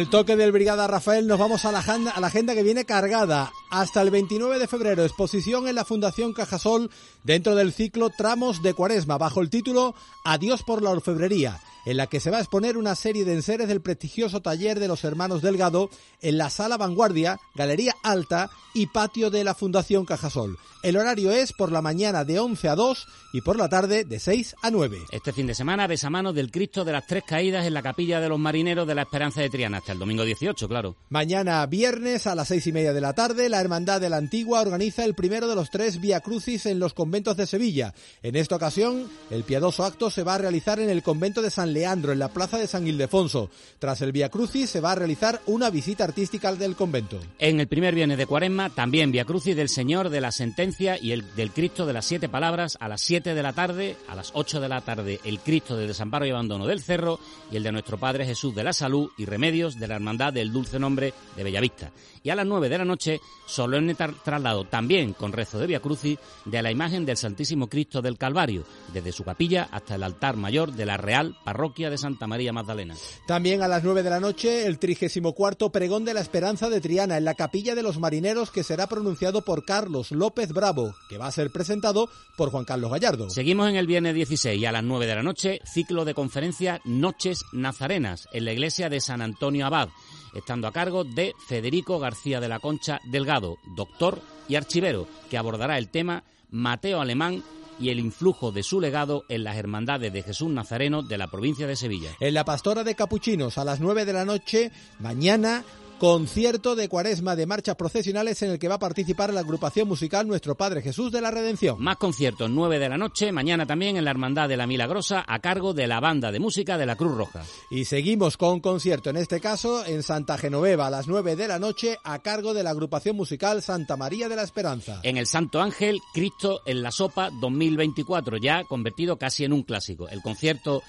el toque del Brigada Rafael nos vamos a la, agenda, a la agenda que viene cargada. Hasta el 29 de febrero, exposición en la Fundación Cajasol dentro del ciclo Tramos de Cuaresma, bajo el título Adiós por la orfebrería en la que se va a exponer una serie de enseres del prestigioso taller de los hermanos Delgado en la Sala Vanguardia, Galería Alta y patio de la Fundación Cajasol. El horario es por la mañana de 11 a 2 y por la tarde de 6 a 9. Este fin de semana besamanos del Cristo de las Tres Caídas en la Capilla de los Marineros de la Esperanza de Triana, hasta el domingo 18, claro. Mañana viernes a las seis y media de la tarde, la Hermandad de la Antigua organiza el primero de los tres Via Crucis en los conventos de Sevilla. En esta ocasión, el piadoso acto se va a realizar en el convento de San Leandro, en la plaza de San Ildefonso. Tras el Via Crucis se va a realizar una visita artística del convento. En el primer viernes de Cuaresma, también Via Crucis del Señor de la Sentencia y el del Cristo de las Siete Palabras a las 7 de la tarde, a las 8 de la tarde el Cristo de Desamparo y Abandono del Cerro y el de nuestro Padre Jesús de la Salud y Remedios de la Hermandad del Dulce Nombre de Bellavista. Y a las 9 de la noche, solemne traslado también con rezo de Via Crucis de la imagen del Santísimo Cristo del Calvario, desde su capilla hasta el altar mayor de la Real Parroquia de Santa María Magdalena. También a las 9 de la noche, el 34 Pregón de la Esperanza de Triana en la capilla de los marineros que será pronunciado por Carlos López Bravo, que va a ser presentado por Juan Carlos Gallardo. Seguimos en el viernes 16 a las 9 de la noche, ciclo de conferencia Noches Nazarenas en la iglesia de San Antonio Abad, estando a cargo de Federico García de la Concha Delgado, doctor y archivero, que abordará el tema Mateo Alemán y el influjo de su legado en las hermandades de Jesús Nazareno de la provincia de Sevilla. En la Pastora de Capuchinos a las 9 de la noche, mañana concierto de cuaresma de marchas procesionales en el que va a participar la agrupación musical Nuestro Padre Jesús de la Redención. Más conciertos, 9 de la noche, mañana también en la Hermandad de la Milagrosa a cargo de la banda de música de la Cruz Roja. Y seguimos con concierto, en este caso en Santa Genoveva a las 9 de la noche a cargo de la agrupación musical Santa María de la Esperanza. En el Santo Ángel, Cristo en la Sopa 2024, ya convertido casi en un clásico. El concierto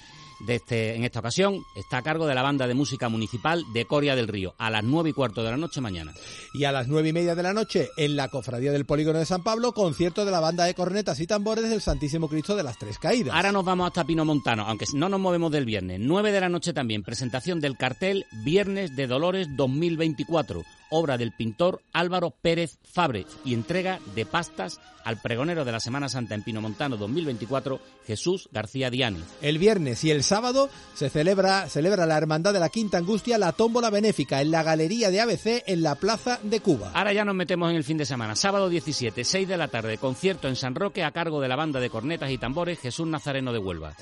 de este, en esta ocasión está a cargo de la banda de música municipal de Coria del Río, a las nueve y cuarto de la noche mañana. Y a las nueve y media de la noche, en la Cofradía del Polígono de San Pablo, concierto de la banda de cornetas y tambores del Santísimo Cristo de las Tres Caídas. Ahora nos vamos hasta Pino Montano, aunque no nos movemos del viernes. Nueve de la noche también, presentación del cartel Viernes de Dolores 2024 obra del pintor Álvaro Pérez Fabre y entrega de pastas al pregonero de la Semana Santa en Pinomontano 2024, Jesús García Diani. El viernes y el sábado se celebra, celebra la Hermandad de la Quinta Angustia la tómbola benéfica en la Galería de ABC en la Plaza de Cuba. Ahora ya nos metemos en el fin de semana. Sábado 17, 6 de la tarde, concierto en San Roque a cargo de la banda de cornetas y tambores Jesús Nazareno de Huelva.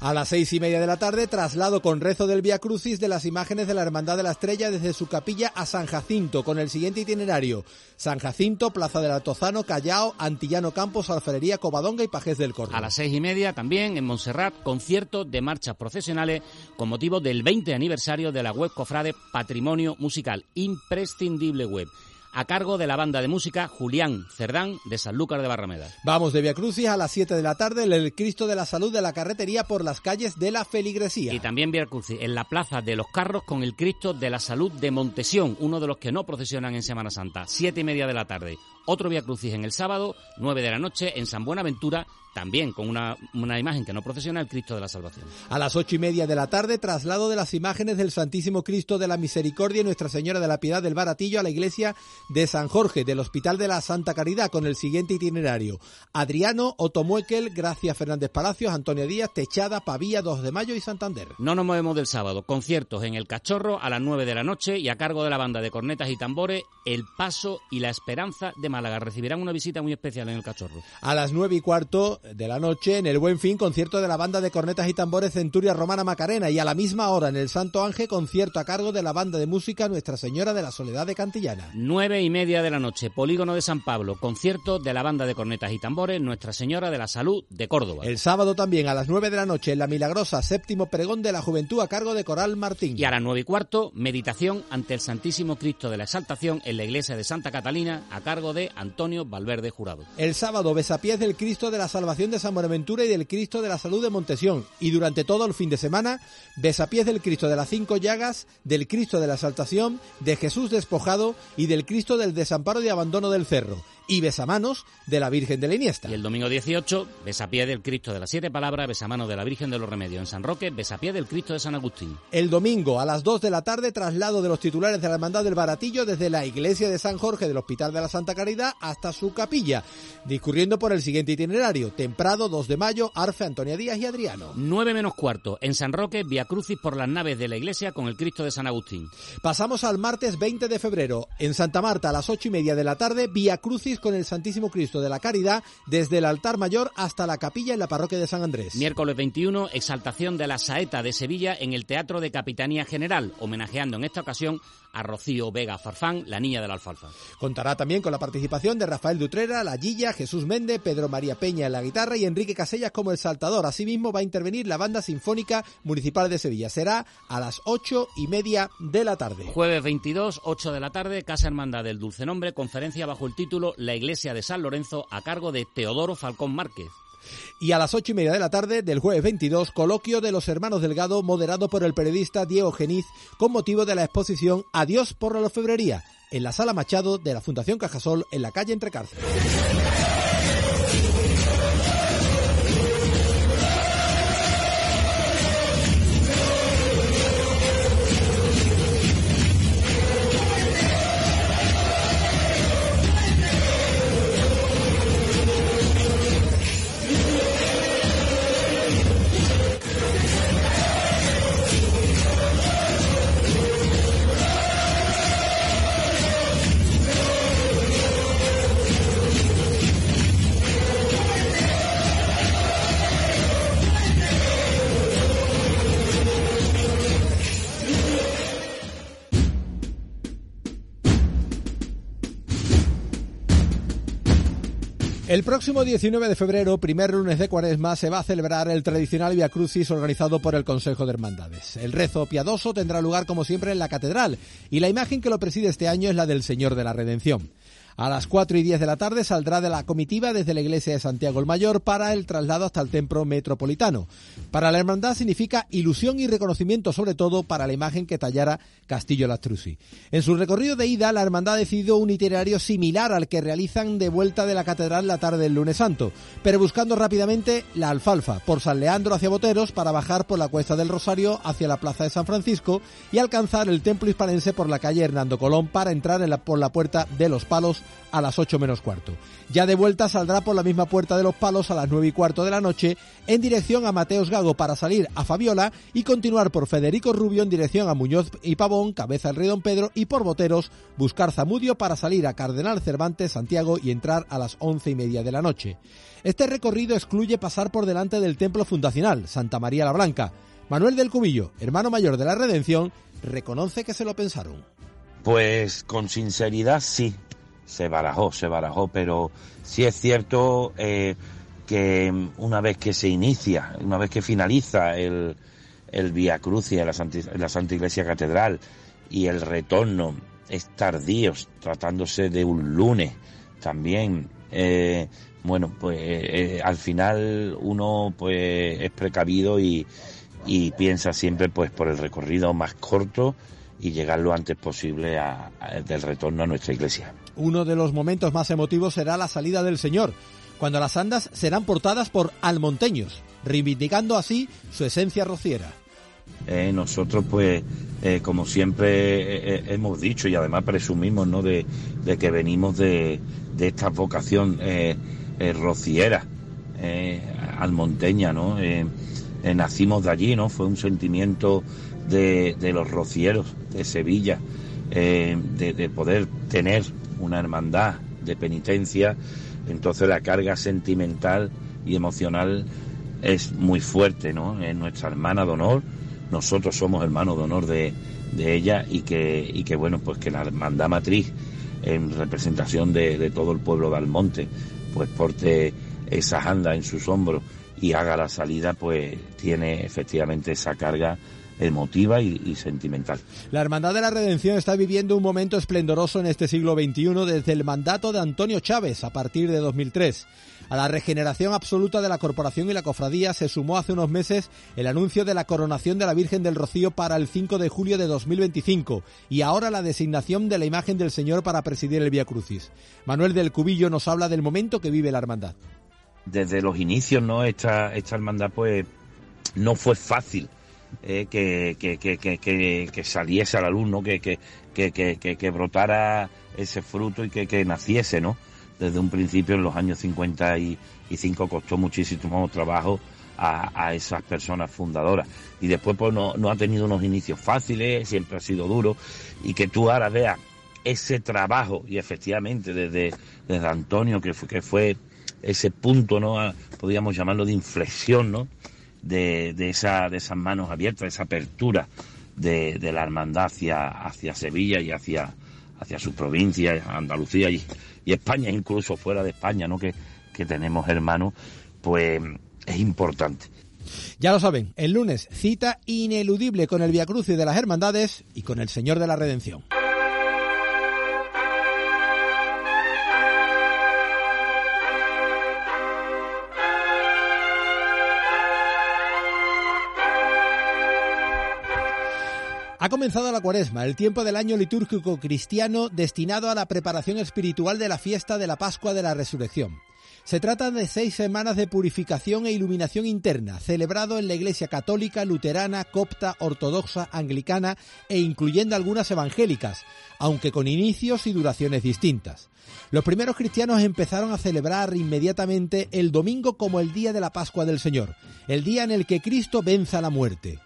A las seis y media de la tarde, traslado con rezo del Via Crucis de las imágenes de la Hermandad de la Estrella desde su capilla a San Jacinto, con el siguiente itinerario. San Jacinto, Plaza del Altozano, Callao, Antillano Campos, Alferería, Covadonga y Pajés del Córdoba. A las seis y media, también en Montserrat, concierto de marchas profesionales con motivo del 20 aniversario de la web Cofrade Patrimonio Musical. Imprescindible web a cargo de la banda de música Julián Cerdán de Sanlúcar de Barrameda. Vamos de Via Crucis a las 7 de la tarde en el Cristo de la Salud de la Carretería por las calles de la Feligresía. Y también Via Crucis en la Plaza de los Carros con el Cristo de la Salud de Montesión, uno de los que no procesionan en Semana Santa, siete y media de la tarde. Otro Via Crucis en el sábado, 9 de la noche en San Buenaventura también con una, una, imagen que no procesiona el Cristo de la Salvación. A las ocho y media de la tarde, traslado de las imágenes del Santísimo Cristo de la Misericordia y Nuestra Señora de la Piedad del Baratillo a la iglesia de San Jorge del Hospital de la Santa Caridad con el siguiente itinerario. Adriano, Otomuekel, Gracia Fernández Palacios, Antonio Díaz, Techada, Pavía, 2 de Mayo y Santander. No nos movemos del sábado. Conciertos en El Cachorro a las 9 de la noche y a cargo de la banda de cornetas y tambores El Paso y la Esperanza de Málaga. Recibirán una visita muy especial en El Cachorro. A las nueve y cuarto de la noche en el Buen Fin, concierto de la banda de cornetas y tambores Centuria Romana Macarena y a la misma hora en el Santo Ángel, concierto a cargo de la banda de música Nuestra Señora de la Soledad de Cantillana. Nueve y media de la noche, Polígono de San Pablo, concierto de la banda de cornetas y tambores Nuestra Señora de la Salud de Córdoba. El sábado también a las nueve de la noche en La Milagrosa, séptimo pregón de la juventud a cargo de Coral Martín. Y a las nueve y cuarto, meditación ante el Santísimo Cristo de la Exaltación en la iglesia de Santa Catalina a cargo de Antonio Valverde Jurado. El sábado, besapiés del Cristo de la Salvación de San Buenaventura y del Cristo de la Salud de Montesión. Y durante todo el fin de semana, besapiés del Cristo de las Cinco Llagas, del Cristo de la Exaltación, de Jesús despojado y del Cristo del Desamparo y Abandono del Cerro y besamanos de la Virgen de la Iniesta. Y el domingo 18, besapié del Cristo de las Siete Palabras, besamanos de la Virgen de los Remedios en San Roque, besapié del Cristo de San Agustín. El domingo a las 2 de la tarde, traslado de los titulares de la Hermandad del Baratillo desde la iglesia de San Jorge del Hospital de la Santa Caridad hasta su capilla, discurriendo por el siguiente itinerario. Temprado, 2 de mayo, Arfe, Antonia Díaz y Adriano. 9 menos cuarto, en San Roque, Via Crucis por las naves de la iglesia con el Cristo de San Agustín. Pasamos al martes 20 de febrero. En Santa Marta, a las 8 y media de la tarde, Via Crucis con el Santísimo Cristo de la Caridad desde el altar mayor hasta la capilla en la parroquia de San Andrés. Miércoles 21, exaltación de la saeta de Sevilla en el Teatro de Capitanía General, homenajeando en esta ocasión a Rocío Vega Farfán, la niña de la alfalfa. Contará también con la participación de Rafael Dutrera, La Guilla, Jesús Méndez, Pedro María Peña en la guitarra y Enrique Casellas como el saltador. Asimismo va a intervenir la Banda Sinfónica Municipal de Sevilla. Será a las ocho y media de la tarde. Jueves 22, 8 de la tarde, Casa Hermandad del Dulce Nombre, conferencia bajo el título La Iglesia de San Lorenzo a cargo de Teodoro Falcón Márquez. Y a las ocho y media de la tarde del jueves 22, coloquio de los hermanos Delgado, moderado por el periodista Diego Geniz, con motivo de la exposición Adiós por la orfebrería, en la Sala Machado de la Fundación Cajasol, en la calle Entre El próximo 19 de febrero, primer lunes de cuaresma, se va a celebrar el tradicional Via Crucis organizado por el Consejo de Hermandades. El rezo piadoso tendrá lugar como siempre en la catedral y la imagen que lo preside este año es la del Señor de la Redención. A las 4 y 10 de la tarde saldrá de la comitiva desde la iglesia de Santiago el Mayor para el traslado hasta el templo metropolitano. Para la hermandad significa ilusión y reconocimiento sobre todo para la imagen que tallara Castillo Lastrucci. En su recorrido de ida, la hermandad ha decidido un itinerario similar al que realizan de vuelta de la catedral la tarde del lunes santo, pero buscando rápidamente la alfalfa, por San Leandro hacia Boteros para bajar por la cuesta del Rosario hacia la plaza de San Francisco y alcanzar el templo hispanense por la calle Hernando Colón para entrar por la puerta de los palos a las 8 menos cuarto. Ya de vuelta saldrá por la misma puerta de los palos a las 9 y cuarto de la noche en dirección a Mateos Gago para salir a Fabiola y continuar por Federico Rubio en dirección a Muñoz y Pavón, Cabeza del Rey Don Pedro y por Boteros buscar Zamudio para salir a Cardenal Cervantes, Santiago y entrar a las once y media de la noche. Este recorrido excluye pasar por delante del templo fundacional, Santa María la Blanca. Manuel del Cubillo, hermano mayor de la Redención, reconoce que se lo pensaron. Pues con sinceridad sí, se barajó, se barajó, pero sí es cierto eh, que una vez que se inicia, una vez que finaliza el, el Vía Crucia en la, Santa, la Santa Iglesia Catedral y el retorno es tardío, tratándose de un lunes también, eh, bueno, pues eh, al final uno pues es precavido y, y piensa siempre pues por el recorrido más corto y llegar lo antes posible a, a, del retorno a nuestra iglesia. Uno de los momentos más emotivos será la salida del Señor, cuando las andas serán portadas por almonteños, reivindicando así su esencia rociera. Eh, nosotros pues eh, como siempre eh, hemos dicho y además presumimos ¿no? de, de que venimos de, de esta vocación rociera almonteña no nacimos de allí no fue un sentimiento de, los rocieros de Sevilla de, de poder tener una hermandad de penitencia entonces la carga sentimental y emocional es muy fuerte no es nuestra hermana de honor nosotros somos hermanos de honor de, de ella y que, y que bueno, pues que la hermandad matriz en representación de, todo el pueblo de Almonte, pues porte esa anda en sus hombros y haga la salida, pues tiene efectivamente esa carga emotiva y, sentimental. La Hermandad de la Redención está viviendo un momento esplendoroso en este siglo XXI desde el mandato de Antonio Chávez a partir de 2003. A la regeneración absoluta de la corporación y la cofradía se sumó hace unos meses el anuncio de la coronación de la Virgen del Rocío para el 5 de julio de 2025 y ahora la designación de la imagen del Señor para presidir el Vía Crucis. Manuel del Cubillo nos habla del momento que vive la hermandad. Desde los inicios, ¿no? Esta, esta hermandad, pues, no fue fácil eh, que, que, que, que, saliese a la luz, ¿no? Que, que, brotara ese fruto y que, naciese, ¿no? desde un principio en los años 55 costó muchísimo trabajo a, a esas personas fundadoras. Y después pues no, no, ha tenido unos inicios fáciles, siempre ha sido duro, y que tú ahora veas ese trabajo, y efectivamente desde, desde Antonio, que fue, que fue ese punto, ¿no? podríamos llamarlo de inflexión, ¿no? De, de, esa, de esas manos abiertas, esa apertura de, de la hermandad hacia, hacia Sevilla y hacia, hacia su provincia, Andalucía y, España, incluso fuera de España, ¿no? Que, que tenemos hermanos, pues es importante. Ya lo saben, el lunes cita ineludible con el Via Crucis de las Hermandades y con el Señor de la Redención. Comenzado la cuaresma, el tiempo del año litúrgico cristiano destinado a la preparación espiritual de la fiesta de la Pascua de la Resurrección. Se trata de seis semanas de purificación e iluminación interna, celebrado en la Iglesia católica, luterana, copta, ortodoxa, anglicana e incluyendo algunas evangélicas, aunque con inicios y duraciones distintas. Los primeros cristianos empezaron a celebrar inmediatamente el domingo como el día de la Pascua del Señor, el día en el que Cristo venza la muerte.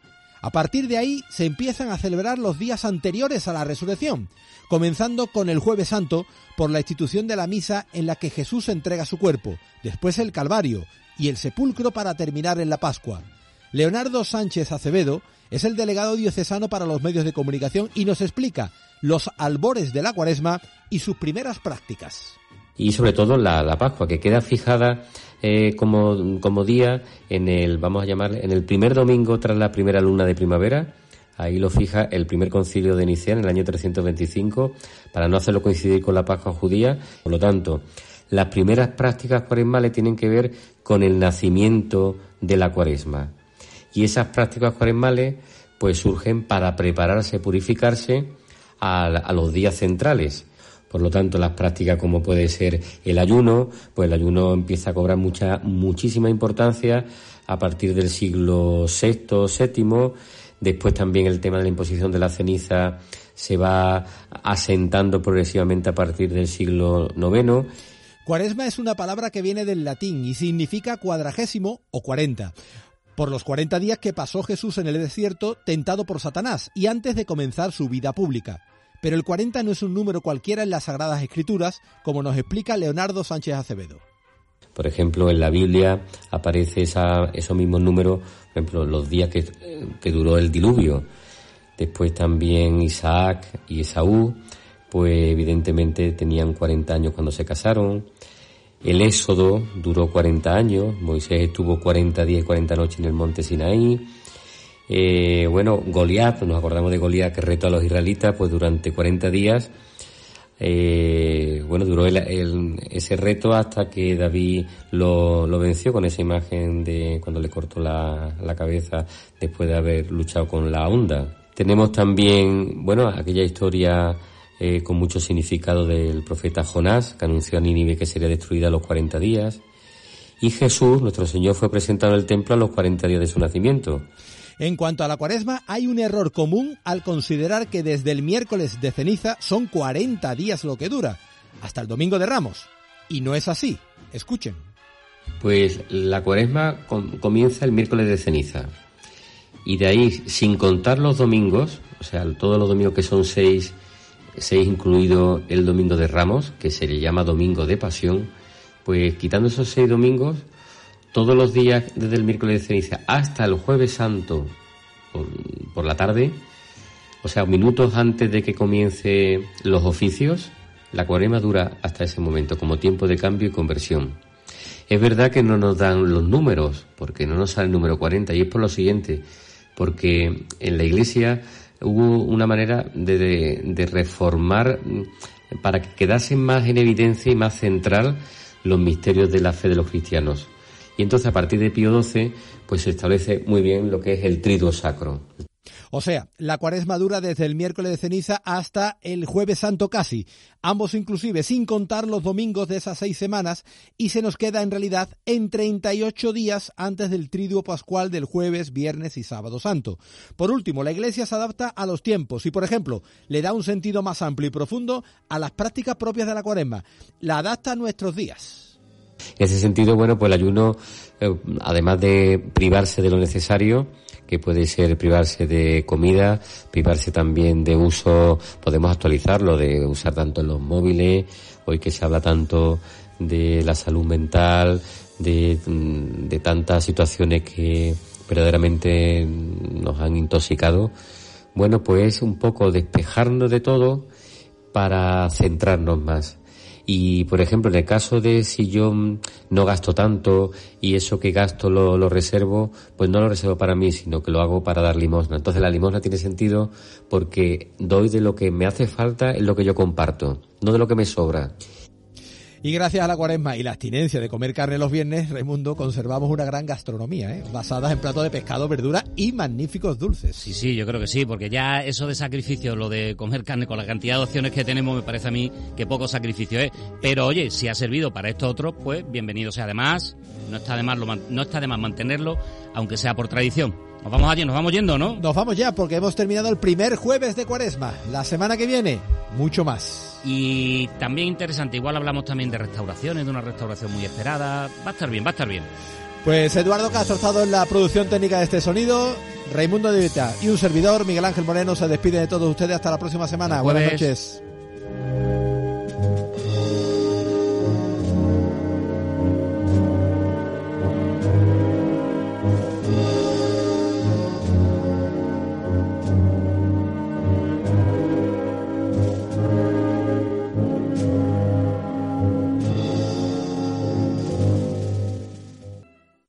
A partir de ahí se empiezan a celebrar los días anteriores a la resurrección, comenzando con el jueves santo por la institución de la misa en la que Jesús entrega su cuerpo, después el Calvario y el sepulcro para terminar en la Pascua. Leonardo Sánchez Acevedo es el delegado diocesano para los medios de comunicación y nos explica los albores de la cuaresma y sus primeras prácticas. Y sobre todo la, Pascua, que queda fijada eh, como, como día en el, vamos a llamar, en el primer domingo tras la primera luna de primavera. Ahí lo fija el primer concilio de Nicea en el año 325 para no hacerlo coincidir con la Pascua judía. Por lo tanto, las primeras prácticas cuaresmales tienen que ver con el nacimiento de la cuaresma. Y esas prácticas cuaresmales pues surgen para prepararse, purificarse a los días centrales por lo tanto, las prácticas como puede ser el ayuno, pues el ayuno empieza a cobrar mucha, muchísima importancia a partir del siglo VI, VII. Después también el tema de la imposición de la ceniza se va asentando progresivamente a partir del siglo IX. Cuaresma es una palabra que viene del latín y significa cuadragésimo o cuarenta por los cuarenta días que pasó Jesús en el desierto tentado por Satanás y antes de comenzar su vida pública. Pero el 40 no es un número cualquiera en las Sagradas Escrituras, como nos explica Leonardo Sánchez Acevedo. Por ejemplo, en la Biblia aparece esa, esos mismos números, por ejemplo, los días que, que duró el diluvio. Después también Isaac y Esaú, pues evidentemente tenían 40 años cuando se casaron. El Éxodo duró 40 años, Moisés estuvo 40 días y 40 noches en el monte Sinaí. Eh, bueno, Goliat, nos acordamos de Goliat que retó a los israelitas, pues durante 40 días, eh, bueno, duró ese reto hasta que David lo, venció con esa imagen de cuando le cortó la, cabeza después de haber luchado con la onda. Tenemos también, bueno, aquella historia eh, con mucho significado del profeta Jonás, que anunció a Nínive que sería destruida a los 40 días. Y Jesús, nuestro Señor, fue presentado en el templo a los 40 días de su nacimiento. En cuanto a la cuaresma, hay un error común al considerar que desde el miércoles de ceniza son 40 días lo que dura, hasta el domingo de Ramos. Y no es así. Escuchen. Pues la cuaresma comienza el miércoles de ceniza. Y de ahí, sin contar los domingos, o sea, todos los domingos que son seis, seis incluido el domingo de Ramos, que se le llama domingo de pasión, pues quitando esos seis domingos, todos los días desde el miércoles de ceniza hasta el jueves santo por, la tarde, o sea, minutos antes de que comience los oficios, la cuarema dura hasta ese momento como tiempo de cambio y conversión. Es verdad que no nos dan los números, porque no nos sale el número 40, y es por lo siguiente, porque en la Iglesia hubo una manera de, de, reformar mm, para que quedasen más en evidencia y más central los misterios de la fe de los cristianos. Y entonces a partir de Pío XII pues se establece muy bien lo que es el triduo sacro. O sea, la cuaresma dura desde el miércoles de ceniza hasta el jueves santo casi, ambos inclusive sin contar los domingos de esas seis semanas y se nos queda en realidad en 38 días antes del triduo pascual del jueves, viernes y sábado santo. Por último, la iglesia se adapta a los tiempos y, por ejemplo, le da un sentido más amplio y profundo a las prácticas propias de la cuaresma. La adapta a nuestros días. En ese sentido, bueno, pues el ayuno, eh, además de privarse de lo necesario, que puede ser privarse de comida, privarse también de uso, podemos actualizarlo, de usar tanto los móviles, hoy que se habla tanto de la salud mental, de, mm, de tantas situaciones que verdaderamente nos han intoxicado, bueno, pues un poco despejarnos de todo para centrarnos más. Y, por ejemplo, en el caso de si yo mm, no gasto tanto y eso que gasto lo, lo, reservo, pues no lo reservo para mí, sino que lo hago para dar limosna. Entonces la limosna tiene sentido porque doy de lo que me hace falta en lo que yo comparto, no de lo que me sobra. Y gracias a la cuaresma y la abstinencia de comer carne los viernes, Raimundo, conservamos una gran gastronomía, ¿eh? basada en platos de pescado, verdura y magníficos dulces. Sí, sí, yo creo que sí, porque ya eso de sacrificio, lo de comer carne con la cantidad de opciones que tenemos, me parece a mí que poco sacrificio es. Pero oye, si ha servido para esto otro, pues bienvenido sea. Además, no está de no está de más mantenerlo, aunque sea por tradición. Nos vamos allí, nos vamos yendo, ¿no? Nos vamos ya porque hemos terminado el primer jueves de cuaresma. La semana que viene, mucho más. Y también interesante, igual hablamos también de restauraciones, de una restauración muy esperada. Va a estar bien, va a estar bien. Pues Eduardo ha estado en la producción técnica de este sonido, Raimundo de Vita y un servidor, Miguel Ángel Moreno, se despide de todos ustedes hasta la próxima semana. Buenas noches.